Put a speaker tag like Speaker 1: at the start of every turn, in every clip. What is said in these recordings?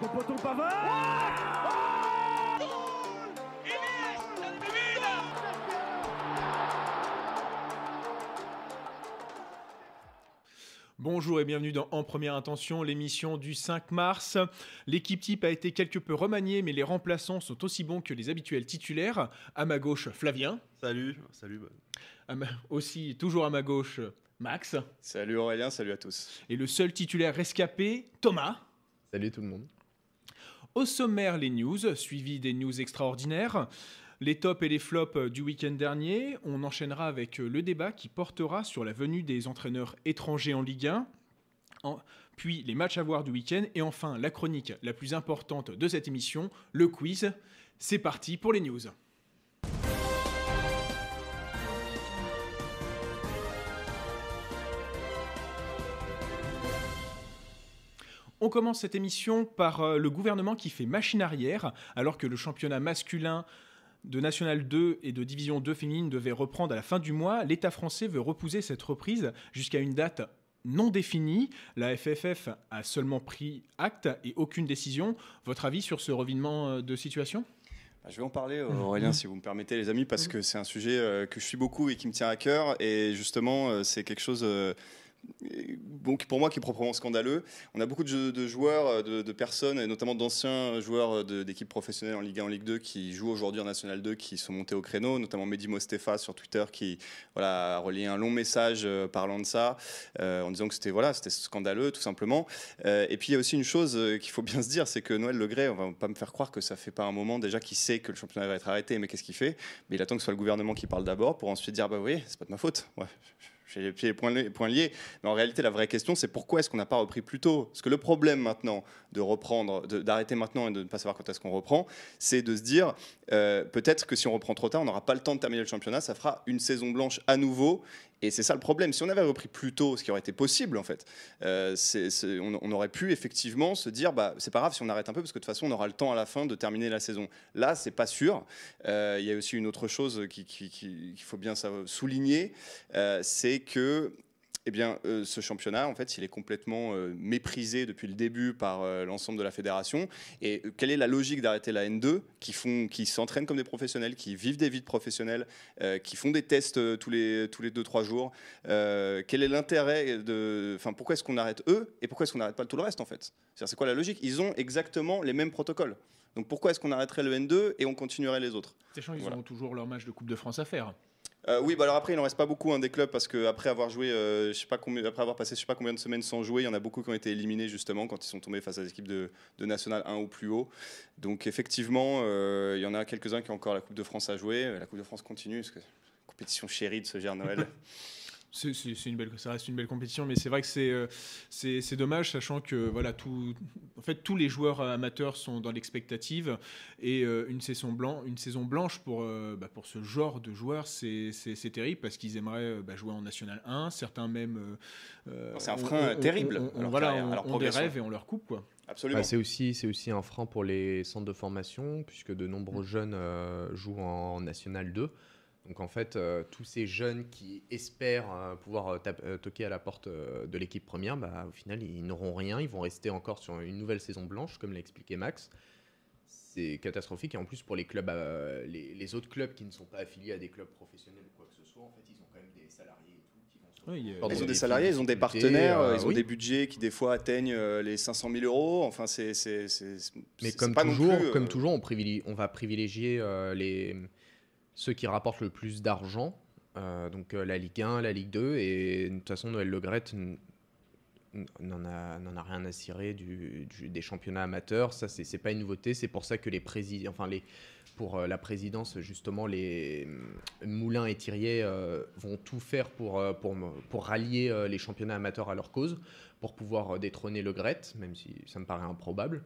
Speaker 1: second poteau Pavard
Speaker 2: Bonjour et bienvenue dans En Première Intention, l'émission du 5 mars. L'équipe type a été quelque peu remaniée, mais les remplaçants sont aussi bons que les habituels titulaires. À ma gauche, Flavien.
Speaker 3: Salut, salut.
Speaker 2: À ma- Aussi, toujours à ma gauche, Max.
Speaker 4: Salut Aurélien, salut à tous.
Speaker 2: Et le seul titulaire rescapé, Thomas.
Speaker 5: Salut tout le monde.
Speaker 2: Au sommaire, les news, suivi des news extraordinaires. Les tops et les flops du week-end dernier. On enchaînera avec le débat qui portera sur la venue des entraîneurs étrangers en Ligue 1. En- puis les matchs à voir du week-end. Et enfin, la chronique la plus importante de cette émission, le quiz. C'est parti pour les news. On commence cette émission par euh, le gouvernement qui fait machine arrière, alors que le championnat masculin de National 2 et de Division 2 féminine devait reprendre à la fin du mois. L'État français veut repousser cette reprise jusqu'à une date non définie. La FFF a seulement pris acte et aucune décision. Votre avis sur ce revirement euh, de situation?
Speaker 4: Bah, Je vais en parler Aurélien si vous me permettez les amis parce que c'est un sujet euh, que je suis beaucoup et qui me tient à cœur et justement c'est quelque chose bon, pour moi qui est proprement scandaleux. On a beaucoup de, joueurs, euh, de, personnes, et notamment d'anciens joueurs euh, d'équipes professionnelles en Ligue 1, en Ligue 2 qui jouent aujourd'hui en National 2 qui sont montés au créneau, notamment Mehdi Mostefa sur Twitter qui voilà, a relayé un long message euh, parlant de ça en disant que c'était voilà, scandaleux tout simplement. Et puis il y a aussi une chose qu'il faut bien se dire, c'est que Noël Legré, on va pas me faire croire que ça fait pas un moment déjà qu'il sait que le championnat va être arrêté, mais qu'est-ce qu'il fait? Mais il attend que ce soit le gouvernement qui parle d'abord pour ensuite dire bah oui, c'est pas de ma faute. J'ai les pieds et poings, liés. Mais en réalité, la vraie question, c'est pourquoi est-ce qu'on n'a pas repris plus tôt? Parce que le problème maintenant de reprendre, d'arrêter maintenant et de ne pas savoir quand est-ce qu'on reprend, c'est de se dire euh, peut-être que si on reprend trop tard, on n'aura pas le temps de terminer le championnat, ça fera une saison blanche à nouveau. Et c'est ça le problème. Si on avait repris plus tôt, ce qui aurait été possible en fait, euh, c'est- c'est- on, aurait pu effectivement se dire bah c'est pas grave si on arrête un peu parce que de toute façon on aura le temps à la fin de terminer la saison. Là, c'est pas sûr. Euh, Il y a aussi une autre chose qui- qui- qui- qu'il faut bien souligner, euh, c'est que eh bien, euh, ce championnat, en fait, il est complètement euh, méprisé depuis le début par euh, l'ensemble de la fédération. Et quelle est la logique d'arrêter la N2 qui font, qui s'entraînent comme des professionnels, qui vivent des vies de professionnels, qui font des tests tous les tous les deux trois jours Quel est l'intérêt de, enfin, pourquoi est-ce qu'on arrête eux et pourquoi est-ce qu'on n'arrête pas tout le reste en fait? C'est quoi la logique? Ils ont exactement les mêmes protocoles. Donc pourquoi est-ce qu'on arrêterait le N2 et on continuerait les autres?
Speaker 2: Sachant qu'ils
Speaker 4: Voilà.
Speaker 2: auront toujours leur match de Coupe de France à faire.
Speaker 4: Euh, oui, bah alors après, il n'en reste pas beaucoup hein, des clubs parce que après avoir joué, euh, je après avoir passé je sais pas combien de semaines sans jouer, il y en a beaucoup qui ont été éliminés justement quand ils sont tombés face à des équipes de, de National 1 ou plus haut. Donc effectivement, euh, il y en a quelques-uns qui ont encore la Coupe de France à jouer. La Coupe de France continue parce que compétition chérie de ce gère Noël.
Speaker 2: C'est une belle, ça reste une belle compétition, mais c'est vrai que c'est euh, c'est dommage, sachant que voilà, tout, en fait, tous les joueurs amateurs sont dans l'expectative et euh, une saison blanche, une saison blanche pour euh, bah, pour ce genre de joueurs, c'est terrible parce qu'ils aimeraient bah, jouer en National 1, certains même. euh,
Speaker 4: C'est un frein terrible
Speaker 2: ont- ont-
Speaker 4: à leur
Speaker 2: voilà,
Speaker 4: carrière, à
Speaker 2: ont-
Speaker 4: leur
Speaker 2: ont des
Speaker 4: progression.
Speaker 2: rêves et on leur coupe quoi.
Speaker 4: Absolument.
Speaker 5: Bah, c'est aussi, c'est aussi un frein pour les centres de formation, puisque de nombreux jeunes euh, jouent en National 2. Donc en fait, euh, tous ces jeunes qui espèrent euh, pouvoir euh, toquer à la porte euh, de l'équipe première, bah, au final, ils n'auront rien. Ils vont rester encore sur une nouvelle saison blanche, comme l'a expliqué Max. C'est catastrophique. Et en plus, pour les clubs, euh, les, les autres clubs qui ne sont pas affiliés à des clubs professionnels ou quoi que ce soit, en fait, ils ont quand même des salariés et tout qui vont
Speaker 2: Oui.
Speaker 4: Ils ont des
Speaker 5: des
Speaker 4: salariés, ils ont des partenaires,
Speaker 5: euh,
Speaker 4: ils ont
Speaker 5: oui.
Speaker 4: des budgets qui des fois atteignent euh, les 500 000 euros. Enfin, c'est c'est- c'est- c'est-
Speaker 5: Mais comme
Speaker 4: pas non
Speaker 5: toujours,
Speaker 4: plus, euh,
Speaker 5: comme toujours, on, privilégie- on va privilégier euh, les, ceux qui rapportent le plus d'argent. euh, donc euh, la Ligue 1, la Ligue 2. Et de toute façon, Noël Le Graët n- n- n'en a, rien à cirer des championnats amateurs. Ça, c'est pas une nouveauté. C'est pour ça que les présidents, enfin les, pour euh, la présidence, justement, les Moulins et Thirier vont tout faire pour, rallier les championnats amateurs à leur cause, pour pouvoir détrôner Le Graët, même si ça me paraît improbable.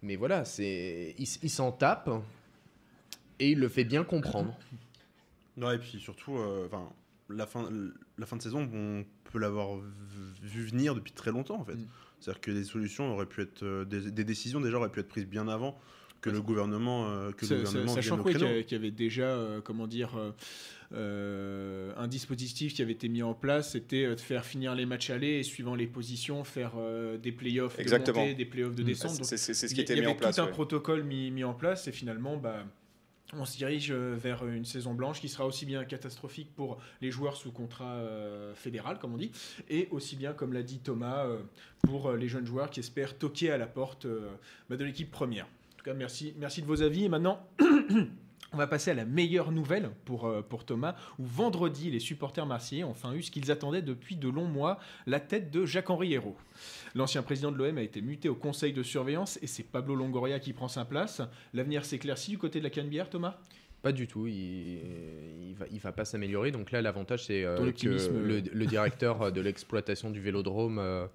Speaker 5: Mais voilà, c'est il, s- il s'en tape et il le fait bien comprendre.
Speaker 3: Ouais, et puis surtout, euh, enfin, la, fin, la fin de saison, on peut l'avoir vu- venir depuis très longtemps en fait.
Speaker 2: Mm.
Speaker 3: C'est-à-dire que des solutions auraient pu être, euh, des, des décisions déjà auraient pu être prises bien avant. que le gouvernement, euh, que le gouvernement
Speaker 2: Sachant quoi, qu'il y, qu'il y avait déjà, euh, comment dire, euh, un dispositif qui avait été mis en place, c'était de faire finir les matchs allés et suivant les positions, faire euh, des playoffs de
Speaker 4: Exactement.
Speaker 2: montée, des playoffs de
Speaker 5: Mm.
Speaker 2: descente. Donc,
Speaker 4: C'est ce
Speaker 2: il
Speaker 4: qui
Speaker 2: y,
Speaker 4: était
Speaker 2: il y
Speaker 4: mis en
Speaker 2: avait
Speaker 4: place.
Speaker 2: tout un
Speaker 4: ouais.
Speaker 2: protocole mis, mis en place et finalement, bah, on se dirige euh, vers une saison blanche qui sera aussi bien catastrophique pour les joueurs sous contrat euh, fédéral, comme on dit, et aussi bien, comme l'a dit Thomas, euh, pour les jeunes joueurs qui espèrent toquer à la porte bah, de l'équipe première. En tout cas, merci, merci de vos avis. Et maintenant, on va passer à la meilleure nouvelle pour, euh, pour Thomas, où vendredi, les supporters marseillais ont enfin eu ce qu'ils attendaient depuis de longs mois, la tête de Jacques-Henri Hérault. L'ancien président de l'OM a été muté au conseil de surveillance et c'est Pablo Longoria qui prend sa place. L'avenir s'éclaircit du côté de la Canebière, Thomas?
Speaker 5: Pas du tout, il, il va, il va pas s'améliorer. Donc là, l'avantage, c'est euh, que le,
Speaker 2: euh.
Speaker 5: le directeur de l'exploitation du vélodrome, euh,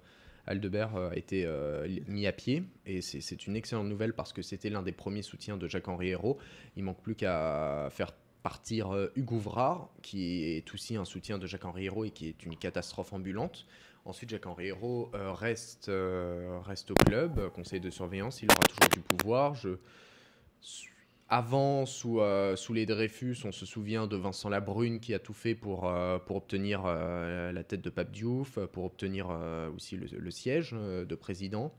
Speaker 5: Aldebert, euh, a été euh, mis à pied. Et c'est- une excellente nouvelle parce que c'était l'un des premiers soutiens de Jacques-Henri Hérault. Il manque plus qu'à faire partir euh, Hugo Ouvrard, qui est aussi un soutien de Jacques-Henri Hérault et qui est une catastrophe ambulante. Ensuite, Jacques-Henri Hérault reste, reste au club, conseil de surveillance, il aura toujours du pouvoir. Je, avant, sous, euh, sous les Dreyfus, on se souvient de Vincent Labrune qui a tout fait pour, euh, obtenir euh, la tête de Pape Diouf, pour obtenir aussi le, siège de président.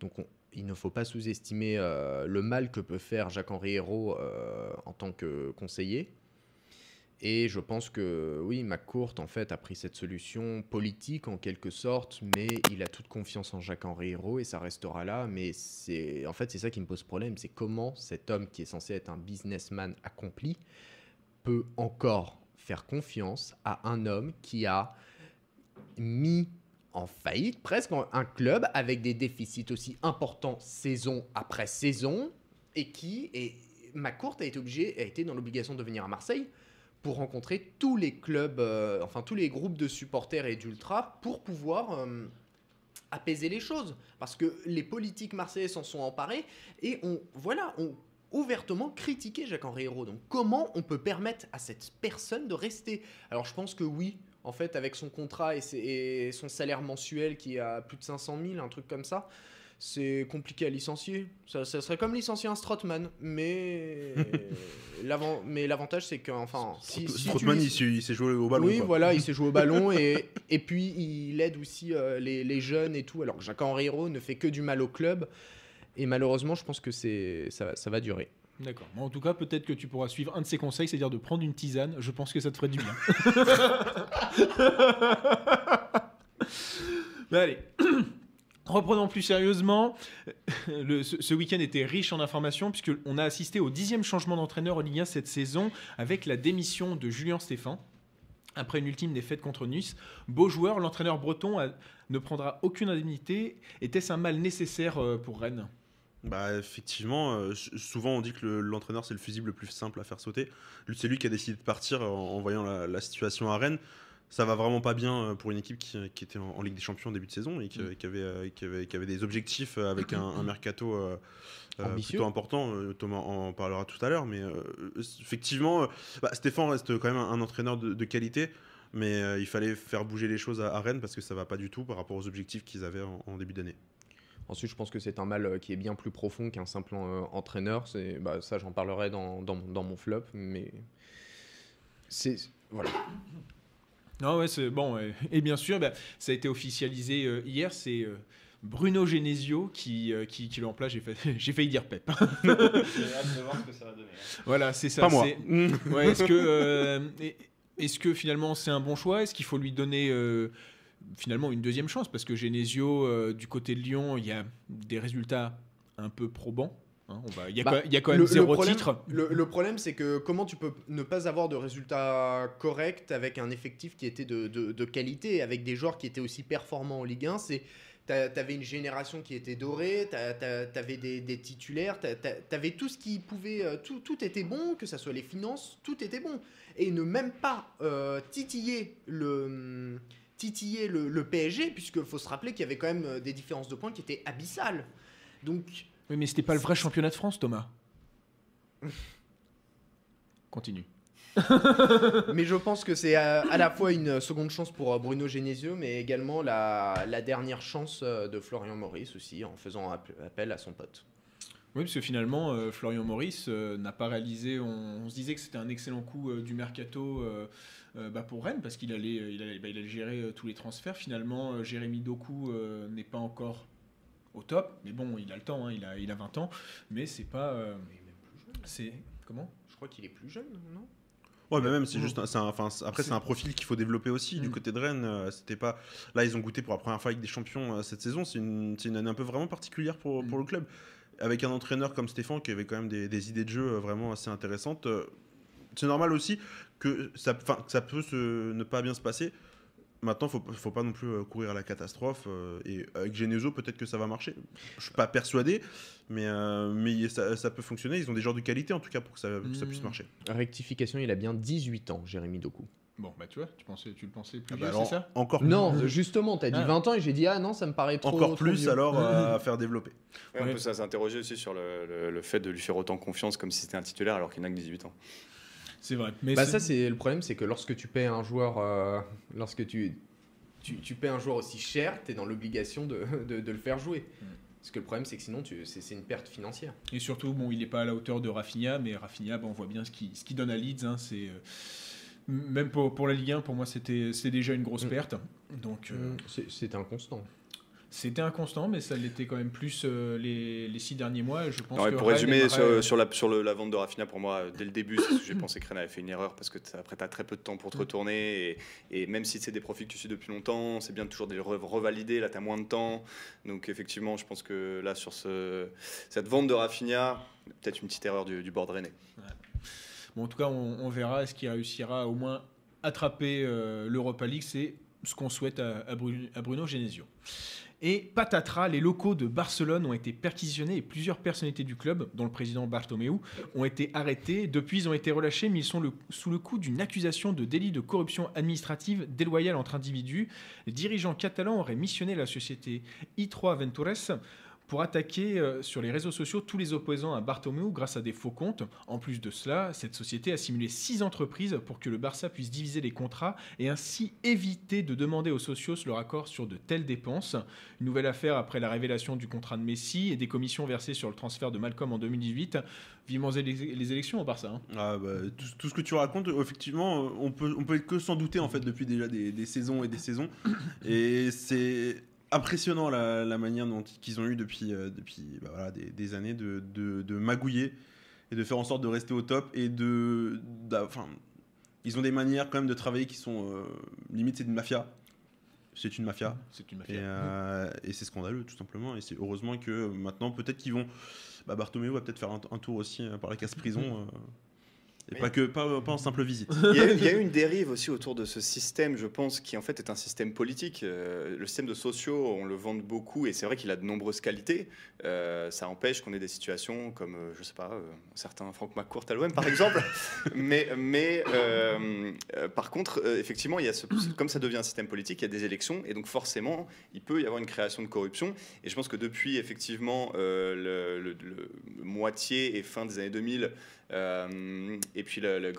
Speaker 5: Donc on- il ne faut pas sous-estimer le mal que peut faire Jacques-Henri Hérault en tant que conseiller. Et je pense que oui, McCourt en fait a pris cette solution politique en quelque sorte, mais il a toute confiance en Jacques-Henri Hérault et ça restera là. Mais c'est en fait c'est ça qui me pose problème, c'est comment cet homme qui est censé être un businessman accompli peut encore faire confiance à un homme qui a mis en faillite presque un club avec des déficits aussi importants saison après saison et qui et McCourt a été obligé a été dans l'obligation de venir à Marseille pour rencontrer tous les clubs, euh, enfin tous les groupes de supporters et d'ultra pour pouvoir euh, apaiser les choses. Parce que les politiques marseillais s'en sont emparés et on, voilà, ont ouvertement critiqué Jacques-Henri Hérault. Donc comment on peut permettre à cette personne de rester? Alors je pense que oui, en fait, avec son contrat et, et son salaire mensuel qui est à plus de 500 000, un truc comme ça, c'est compliqué à licencier. Ça, ça serait comme licencier un Strotman, mais l'avant- mais l'avantage c'est que enfin, si, si tu lic-
Speaker 3: il s'est- il s'est joué au ballon.
Speaker 5: oui,
Speaker 3: quoi.
Speaker 5: voilà, il s'est joué au ballon et, et puis il aide aussi euh, les, les jeunes et tout. Alors que Jacques-Henri Hérault ne fait que du mal au club. Et malheureusement, je pense que c'est ça, va- ça va durer.
Speaker 2: D'accord. Bon, en tout cas, peut-être que tu pourras suivre un de ses conseils, c'est-à-dire de prendre une tisane. Je pense que ça te ferait du bien. Mais allez. Reprenons plus sérieusement. Le- ce, week-end était riche en informations puisqu'on a assisté au dixième changement d'entraîneur en Ligue 1 cette saison avec la démission de Julien Stéphan. Après une ultime défaite contre Nice, beau joueur, l'entraîneur breton ne prendra aucune indemnité. Était-ce un mal nécessaire euh, pour Rennes?
Speaker 3: Bah effectivement, euh, souvent on dit que le- l'entraîneur c'est le fusible le plus simple à faire sauter. C'est lui qui a décidé de partir en, voyant la situation à Rennes. Ça va vraiment pas bien euh, pour une équipe qui, qui était en, en Ligue des Champions en début de saison et qui,
Speaker 2: Mm.
Speaker 3: qui avait, euh, qui, avait, des objectifs euh, avec un, un mercato euh,
Speaker 5: Ambitieux.
Speaker 3: plutôt important. Thomas en parlera tout à l'heure, mais euh, effectivement, bah, Stéphane reste quand même un, un entraîneur de, de qualité. Mais euh, il fallait faire bouger les choses à, à Rennes parce que ça va pas du tout par rapport aux objectifs qu'ils avaient en, en début d'année.
Speaker 5: Ensuite, je pense que c'est un mal qui est bien plus profond qu'un simple entraîneur. C'est, bah, ça, j'en parlerai dans, dans, dans mon flop, mais c'est voilà.
Speaker 2: Non, ouais, c'est bon. Et bien sûr, bah, ça a été officialisé euh, hier. C'est euh, Bruno Genesio qui, euh, qui, qui le remplace. J'ai, fait- j'ai failli dire Pep.
Speaker 4: J'ai hâte de voir ce que ça va donner.
Speaker 2: voilà, c'est ça.
Speaker 3: pas moi.
Speaker 2: c'est- Ouais, est-ce que, euh, est- est-ce que finalement c'est un bon choix? Est-ce qu'il faut lui donner euh, finalement une deuxième chance? Parce que Genesio, euh, du côté de Lyon, il y a des résultats un peu probants. Hein. On va- Il y, a
Speaker 5: Bah,
Speaker 2: quand- il y a quand même
Speaker 5: le- le
Speaker 2: zéro
Speaker 5: problème-
Speaker 2: titre.
Speaker 5: Le, le problème, c'est que comment tu peux ne pas avoir de résultats corrects avec un effectif qui était de, de- de qualité, avec des joueurs qui étaient aussi performants en Ligue 1 C'est t'a- T'avais une génération qui était dorée, t'a- t'a- t'avais des, des titulaires, t'a- t'a- t'avais tout ce qui pouvait, euh, tout, tout était bon, que ça soit les finances, tout était bon. Et ne même pas euh, titiller le titiller le, le PSG, puisqu'il faut se rappeler qu'il y avait quand même euh, des différences de points qui étaient abyssales. Donc
Speaker 2: Oui, mais c'était pas le vrai championnat de France, Thomas. Continue.
Speaker 5: Mais je pense que c'est à, à la fois une seconde chance pour euh, Bruno Genesio, mais également la, la dernière chance euh, de Florian Maurice aussi, en faisant app- appel à son pote.
Speaker 2: Oui, parce que finalement, euh, Florian Maurice euh, n'a pas réalisé. On, on se disait que c'était un excellent coup euh, du mercato euh, euh, bah, pour Rennes parce qu'il allait, euh, il allait, bah, il allait gérer euh, tous les transferts. Finalement, euh, Jérémy Doku euh, n'est pas encore au top, mais bon, il a le temps. hein, il a, il a 20 ans, mais c'est pas. euh,
Speaker 5: Mais même plus jeune.
Speaker 2: c'est comment?
Speaker 5: Je crois qu'il est plus jeune, non?
Speaker 3: Ouais, mais même, c'est juste. un- c'est un- enfin, après,
Speaker 2: C'est-
Speaker 3: un profil qu'il faut développer aussi du
Speaker 2: Mm.
Speaker 3: côté de Rennes. euh, C'était pas. Là, ils ont goûté pour la première fois avec des champions euh, cette saison. C'est une, c'est une année un peu vraiment particulière pour, pour
Speaker 2: Mm.
Speaker 3: le club. Avec un entraîneur comme Stéphane qui avait quand même des, des idées de jeu vraiment assez intéressantes. euh, C'est normal aussi que ça, enfin, que ça peut se, ne pas bien se passer. Maintenant, faut, faut pas non plus euh, courir à la catastrophe. euh, et avec Genesio, peut-être que ça va marcher. Je suis pas persuadé, mais, euh, mais ça, ça peut fonctionner. Ils ont des joueurs de qualité en tout cas pour que ça, que ça puisse
Speaker 2: Mm.
Speaker 3: marcher.
Speaker 5: Rectification, il a bien 18 ans, Jérémy Doku.
Speaker 2: Bon, bah tu vois, tu, pensais, tu le pensais plus
Speaker 3: Ah
Speaker 2: vieux,
Speaker 3: bah
Speaker 2: c'est
Speaker 3: alors,
Speaker 2: ça
Speaker 3: encore
Speaker 5: Non, justement, t'as dit
Speaker 2: Ah.
Speaker 5: 20 ans et j'ai dit ah non, ça me paraît trop.
Speaker 3: Encore
Speaker 5: trop
Speaker 3: plus
Speaker 5: vieux.
Speaker 3: alors euh, à faire développer.
Speaker 4: Ouais, on peut s'interroger aussi sur le, le- le fait de lui faire autant confiance comme si c'était un titulaire alors qu'il n'a que 18 ans.
Speaker 2: C'est vrai. Mais
Speaker 5: Bah ça c'est le problème, c'est que lorsque tu paies un joueur, euh, lorsque tu, tu, tu paies un joueur aussi cher, tu es dans l'obligation de, de, de le faire jouer.
Speaker 2: Mm.
Speaker 5: Parce que le problème c'est que sinon c'est une perte financière.
Speaker 2: Et surtout, bon, il n'est pas à la hauteur de Rafinha, mais Rafinha, bah, on voit bien ce qu'il ce qu'il donne à Leeds. hein, c'est euh, même pour, pour la Ligue 1, pour moi, c'était déjà une grosse
Speaker 5: Mm.
Speaker 2: perte. Donc, euh,
Speaker 5: C'est- C'est inconstant.
Speaker 2: C'était inconstant, mais ça l'était quand même plus euh, les, les six derniers mois. Je pense
Speaker 4: Non, et
Speaker 2: que
Speaker 4: pour
Speaker 2: Rennes
Speaker 4: résumer sur, sur la, sur le- la vente de Rafinha, pour moi, euh, dès le début, c'est ce que j'ai pensé que Rennes avait fait une erreur parce que après, tu as très peu de temps pour te
Speaker 2: Mm.
Speaker 4: retourner. Et, et même si c'est des profils que tu suis depuis longtemps, c'est bien de toujours de les re- revalider. Là, tu as moins de temps. Donc, effectivement, je pense que là, sur ce, cette vente de Rafinha, peut-être une petite erreur du, du board rennais.
Speaker 2: Bon, en tout cas, on, on verra est-ce qu'il réussira à au moins attraper euh, l'Europa League. C'est ce qu'on souhaite à, à à Bruno Genesio. Et patatras, les locaux de Barcelone ont été perquisitionnés et plusieurs personnalités du club, dont le président Bartomeu, ont été arrêtés. Depuis, ils ont été relâchés, mais ils sont sous le coup d'une accusation de délit de corruption administrative déloyale entre individus. Les dirigeants catalans auraient missionné la société I3 Ventures pour attaquer euh, sur les réseaux sociaux tous les opposants à Bartomeu grâce à des faux comptes. En plus de cela, cette société a simulé six entreprises pour que le Barça puisse diviser les contrats et ainsi éviter de demander aux socios leur accord sur de telles dépenses. Une nouvelle affaire après la révélation du contrat de Messi et des commissions versées sur le transfert de Malcolm en 2018. Vivement les, élections au Barça. hein.
Speaker 3: Ah, bah, tout, ce que tu racontes, euh, effectivement, euh, on peut, on peut que s'en douter en fait depuis déjà des, des saisons et des saisons. Et c'est impressionnant la, la manière dont qu'ils ont eu depuis, euh, depuis bah, voilà, des, des années de, de, de magouiller et de faire en sorte de rester au top et de, enfin, ils ont des manières quand même de travailler qui sont euh, limite c'est une mafia. C'est une mafia.
Speaker 2: C'est une
Speaker 3: Et,
Speaker 2: mafia.
Speaker 3: euh, et c'est scandaleux, tout simplement. Et c'est heureusement que maintenant, peut-être qu'ils vont. Bah, Bartomeu va peut-être faire un, un tour aussi par la casse prison. euh, et
Speaker 4: Mais-
Speaker 3: pas, que, pas, pas en simple visite.
Speaker 4: Il y, a, il y a eu une dérive aussi autour de ce système, je pense, qui en fait est un système politique. Euh, le système de sociaux, on le vante beaucoup et c'est vrai qu'il a de nombreuses qualités. Euh, ça empêche qu'on ait des situations comme, euh, je sais pas, euh, un certain Franck McCourt à l'OM par exemple. mais mais par contre, effectivement, il y a ce, comme ça devient un système politique, il y a des élections et donc forcément, il peut y avoir une création de corruption. Et je pense que depuis effectivement euh, le, le- le moitié et fin des années 2000, euh, et puis le,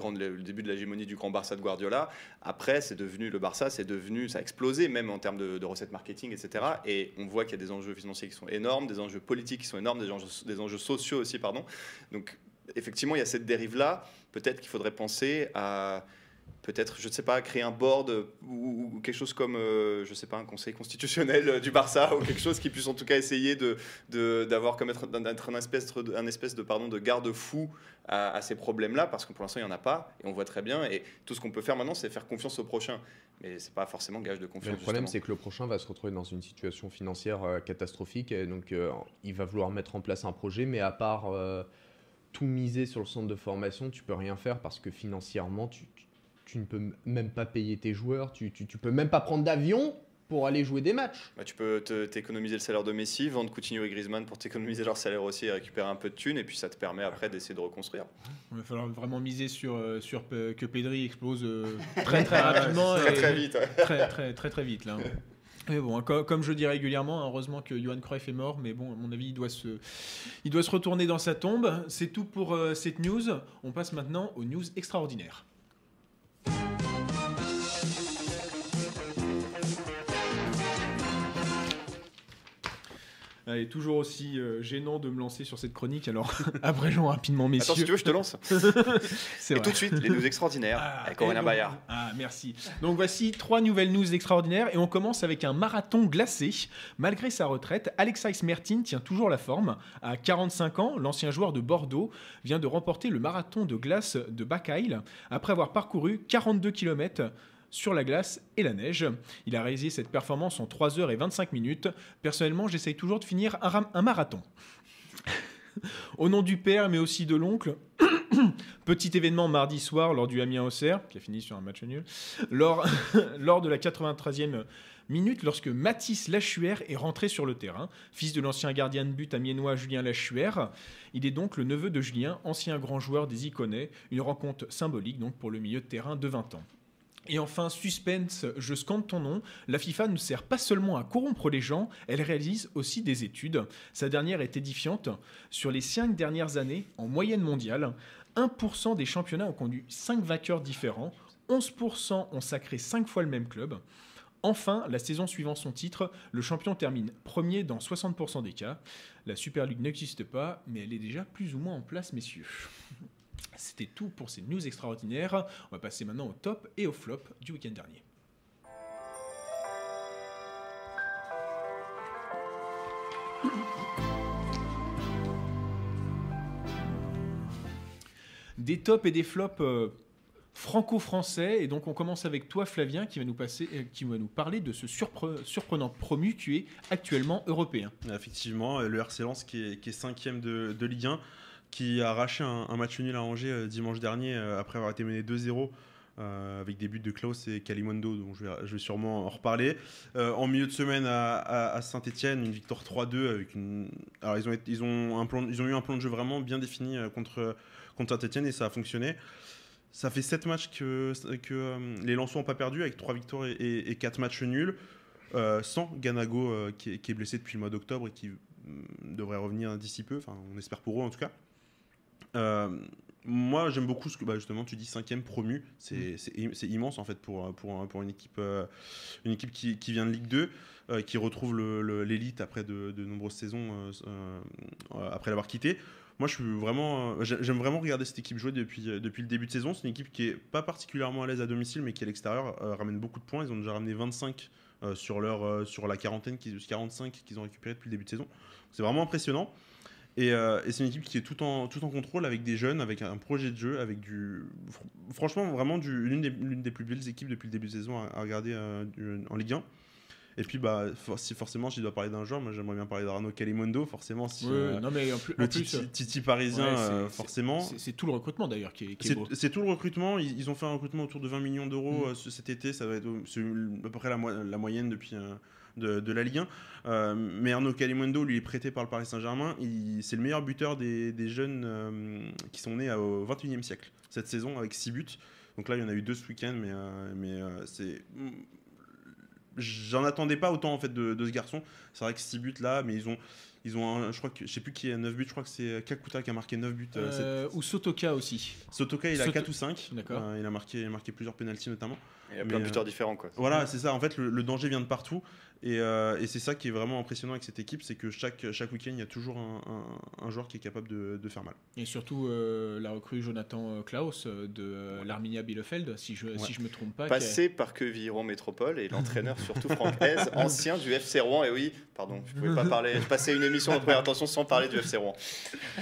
Speaker 4: début de l'hégémonie du grand Barça de Guardiola. Après, c'est devenu le Barça, c'est devenu, ça a explosé même en termes de, de recettes marketing, etc. Et on voit qu'il y a des enjeux financiers qui sont énormes, des enjeux politiques qui sont énormes, des enjeux, des enjeux sociaux aussi, pardon. Donc effectivement, il y a cette dérive-là. Peut-être qu'il faudrait penser à peut-être, je ne sais pas, créer un board ou, ou quelque chose comme, euh, je ne sais pas, un conseil constitutionnel euh, du Barça ou quelque chose qui puisse en tout cas essayer de, d'avoir comme être, d'être un espèce de, un espèce de, pardon, de garde-fou à, à ces problèmes-là parce que pour l'instant il n'y en a pas et on voit très bien et tout ce qu'on peut faire maintenant c'est faire confiance au prochain mais c'est pas forcément gage de
Speaker 5: Mais
Speaker 4: confiance.
Speaker 5: le problème, c'est que le prochain va se retrouver dans une situation financière euh, catastrophique. Et donc, euh, il va vouloir mettre en place un projet, mais à part tout miser sur le centre de formation, tu peux rien faire parce que financièrement, tu, tu- ne peux même pas payer tes joueurs. Tu, tu, tu peux même pas prendre d'avion pour aller jouer des matchs.
Speaker 4: Bah, tu peux t'économiser le salaire de Messi, vendre Coutinho et Griezmann pour t'économiser leur salaire aussi et récupérer un peu de thunes et puis ça te permet après d'essayer de reconstruire.
Speaker 2: Il va falloir vraiment miser sur, euh, sur que Pedri explose euh, très très rapidement.
Speaker 4: Très
Speaker 2: et-
Speaker 4: très vite. ouais.
Speaker 2: très très très très vite là. Mais bon, co- comme je dis régulièrement, heureusement que Johan Cruyff est mort, mais bon, à mon avis, il doit se, il doit se retourner dans sa tombe. C'est tout pour euh, cette news. On passe maintenant aux news extraordinaires. Allez, toujours aussi euh, gênant de me lancer sur cette chronique, alors abrégeons rapidement, messieurs.
Speaker 4: Attends, si tu veux, je te lance. Et
Speaker 2: vrai.
Speaker 4: tout de suite, les news extraordinaires
Speaker 2: Ah,
Speaker 4: avec
Speaker 2: et
Speaker 4: Aurélien
Speaker 2: donc-
Speaker 4: Bayard.
Speaker 2: Ah, merci. Donc voici trois nouvelles news extraordinaires et on commence avec un marathon glacé. Malgré sa retraite, Alexis Mertin tient toujours la forme. À 45 ans, l'ancien joueur de Bordeaux vient de remporter le marathon de glace de Baccail après avoir parcouru 42 km sur la glace et la neige. Il a réalisé cette performance en 3 heures et 25 minutes. Personnellement, j'essaye toujours de finir un, marathon. Au nom du père, mais aussi de l'oncle, petit événement mardi soir lors du Amiens-Auxerre, qui a fini sur un match nul, lors, lors de la 93e minute, lorsque Mathis Lachuer est rentré sur le terrain, fils de l'ancien gardien de but amiénois Julien Lachuer. Il est donc le neveu de Julien, ancien grand joueur des Iconais, une rencontre symbolique donc pour le milieu de terrain de 20 ans. Et enfin, suspense, je scande ton nom. La FIFA ne sert pas seulement à corrompre les gens, elle réalise aussi des études. Sa dernière est édifiante. Sur les cinq dernières années, en moyenne mondiale, 1% des championnats ont conduit 5 vainqueurs différents, 11% ont sacré 5 fois le même club. Enfin, la saison suivant son titre, le champion termine premier dans 60% des cas. La Super League n'existe pas, mais elle est déjà plus ou moins en place, messieurs. C'était tout pour ces news extraordinaires. On va passer maintenant au top et au flop du week-end dernier. Des tops et des flops euh, franco-français. Et donc on commence avec toi, Flavien, qui va nous, passer, euh, qui va nous parler de ce surpre- surprenant promu qui est actuellement européen.
Speaker 3: Effectivement, le RC qui est, qui est cinquième de Ligue 1, qui a arraché un, match nul à Angers euh, dimanche dernier euh, après avoir été mené 2-0. euh, avec des buts de Klaus et Kalimondo, dont je vais, sûrement en reparler. En milieu de semaine à, Saint-Etienne, une victoire 3-2 avec. Alors ils ont, ils, ont ils ont eu un plan de jeu vraiment bien défini contre, contre Saint-Etienne et ça a fonctionné. Ça fait 7 matchs que, que les Lensois n'ont pas perdu avec 3 victoires et, 4 matchs nuls. Sans Ganago qui, est, qui est blessé depuis le mois d'octobre et qui mm, devrait revenir d'ici peu, enfin on espère pour eux en tout cas. Euh, moi j'aime beaucoup ce que bah, justement tu dis cinquième promu, c'est c'est immense en fait pour, pour, pour une équipe, euh, une équipe qui, qui vient de Ligue 2, euh, qui retrouve l'élite après de, de nombreuses saisons euh, euh, après l'avoir quitté. Moi, je suis vraiment, euh, j'ai- j'aime vraiment regarder cette équipe jouer depuis, euh, depuis le début de saison. C'est une équipe qui est pas particulièrement à l'aise à domicile, mais qui à l'extérieur euh, ramène beaucoup de points. Ils ont déjà ramené 25 euh, sur, leur, euh, sur la quarantaine, qu'ils- 45 qu'ils ont récupéré depuis le début de saison. C'est vraiment impressionnant. Et, euh, et c'est une équipe qui est tout en, tout en contrôle avec des jeunes, avec un projet de jeu, avec du. fr- Franchement, vraiment l'une des, plus belles équipes depuis le début de saison à, à regarder euh, du- en Ligue 1. Et puis, bah, for- si forcément, si je dois parler d'un joueur, moi j'aimerais bien parler d'Arnaud Calimondo, forcément. Si, euh,
Speaker 2: non mais en plus,
Speaker 3: le
Speaker 2: en plus,
Speaker 3: titi, titi parisien,
Speaker 2: ouais,
Speaker 3: euh, forcément.
Speaker 2: c'est tout le recrutement d'ailleurs qui est, qui est
Speaker 3: C'est
Speaker 2: beau.
Speaker 3: c'est tout le recrutement. Ils, ils ont fait un recrutement autour de 20 millions d'euros
Speaker 2: Mm.
Speaker 3: euh, ce- cet été. Ça va être à peu près la, mo- la moyenne depuis de, de la Ligue 1. Euh, mais Arnaud Calimundo, lui, est prêté par le Paris Saint-Germain. Il- C'est le meilleur buteur des, des jeunes euh, qui sont nés au 21e siècle cette saison avec 6 buts. Donc là, il y en a eu deux ce week-end, mais, euh, mais euh, c'est. J'en attendais pas autant en fait de, de ce garçon. C'est vrai que 6 buts là, mais ils ont. Ils ont un- je crois que je sais plus qui a 9 buts, je crois que c'est Kakuta qui a marqué 9 buts. euh, cette-
Speaker 2: ou Sotoka aussi.
Speaker 3: Sotoka, il a
Speaker 2: Soto-
Speaker 3: 4 ou 5.
Speaker 2: D'accord.
Speaker 3: il, a marqué, il a marqué plusieurs pénalties notamment.
Speaker 4: Il y a
Speaker 3: Mais,
Speaker 4: plein de buteurs différents, quoi.
Speaker 3: Voilà, c'est ça. En fait, le, le danger vient de partout. Et, euh, et c'est ça qui est vraiment impressionnant avec cette équipe c'est que chaque, chaque week-end, il y a toujours un, un- un joueur qui est capable de, de faire mal.
Speaker 2: Et surtout euh, la recrue Jonathan euh, Klaus de euh, l'Arminia Bielefeld, si je, si je me trompe pas.
Speaker 4: Passé par Quevilly-Rouen Métropole et l'entraîneur surtout Franck Hez, ancien du FC Rouen. Et oui, pardon, je pouvais pas parler. Je passais une émission de première intention sans parler du FC Rouen.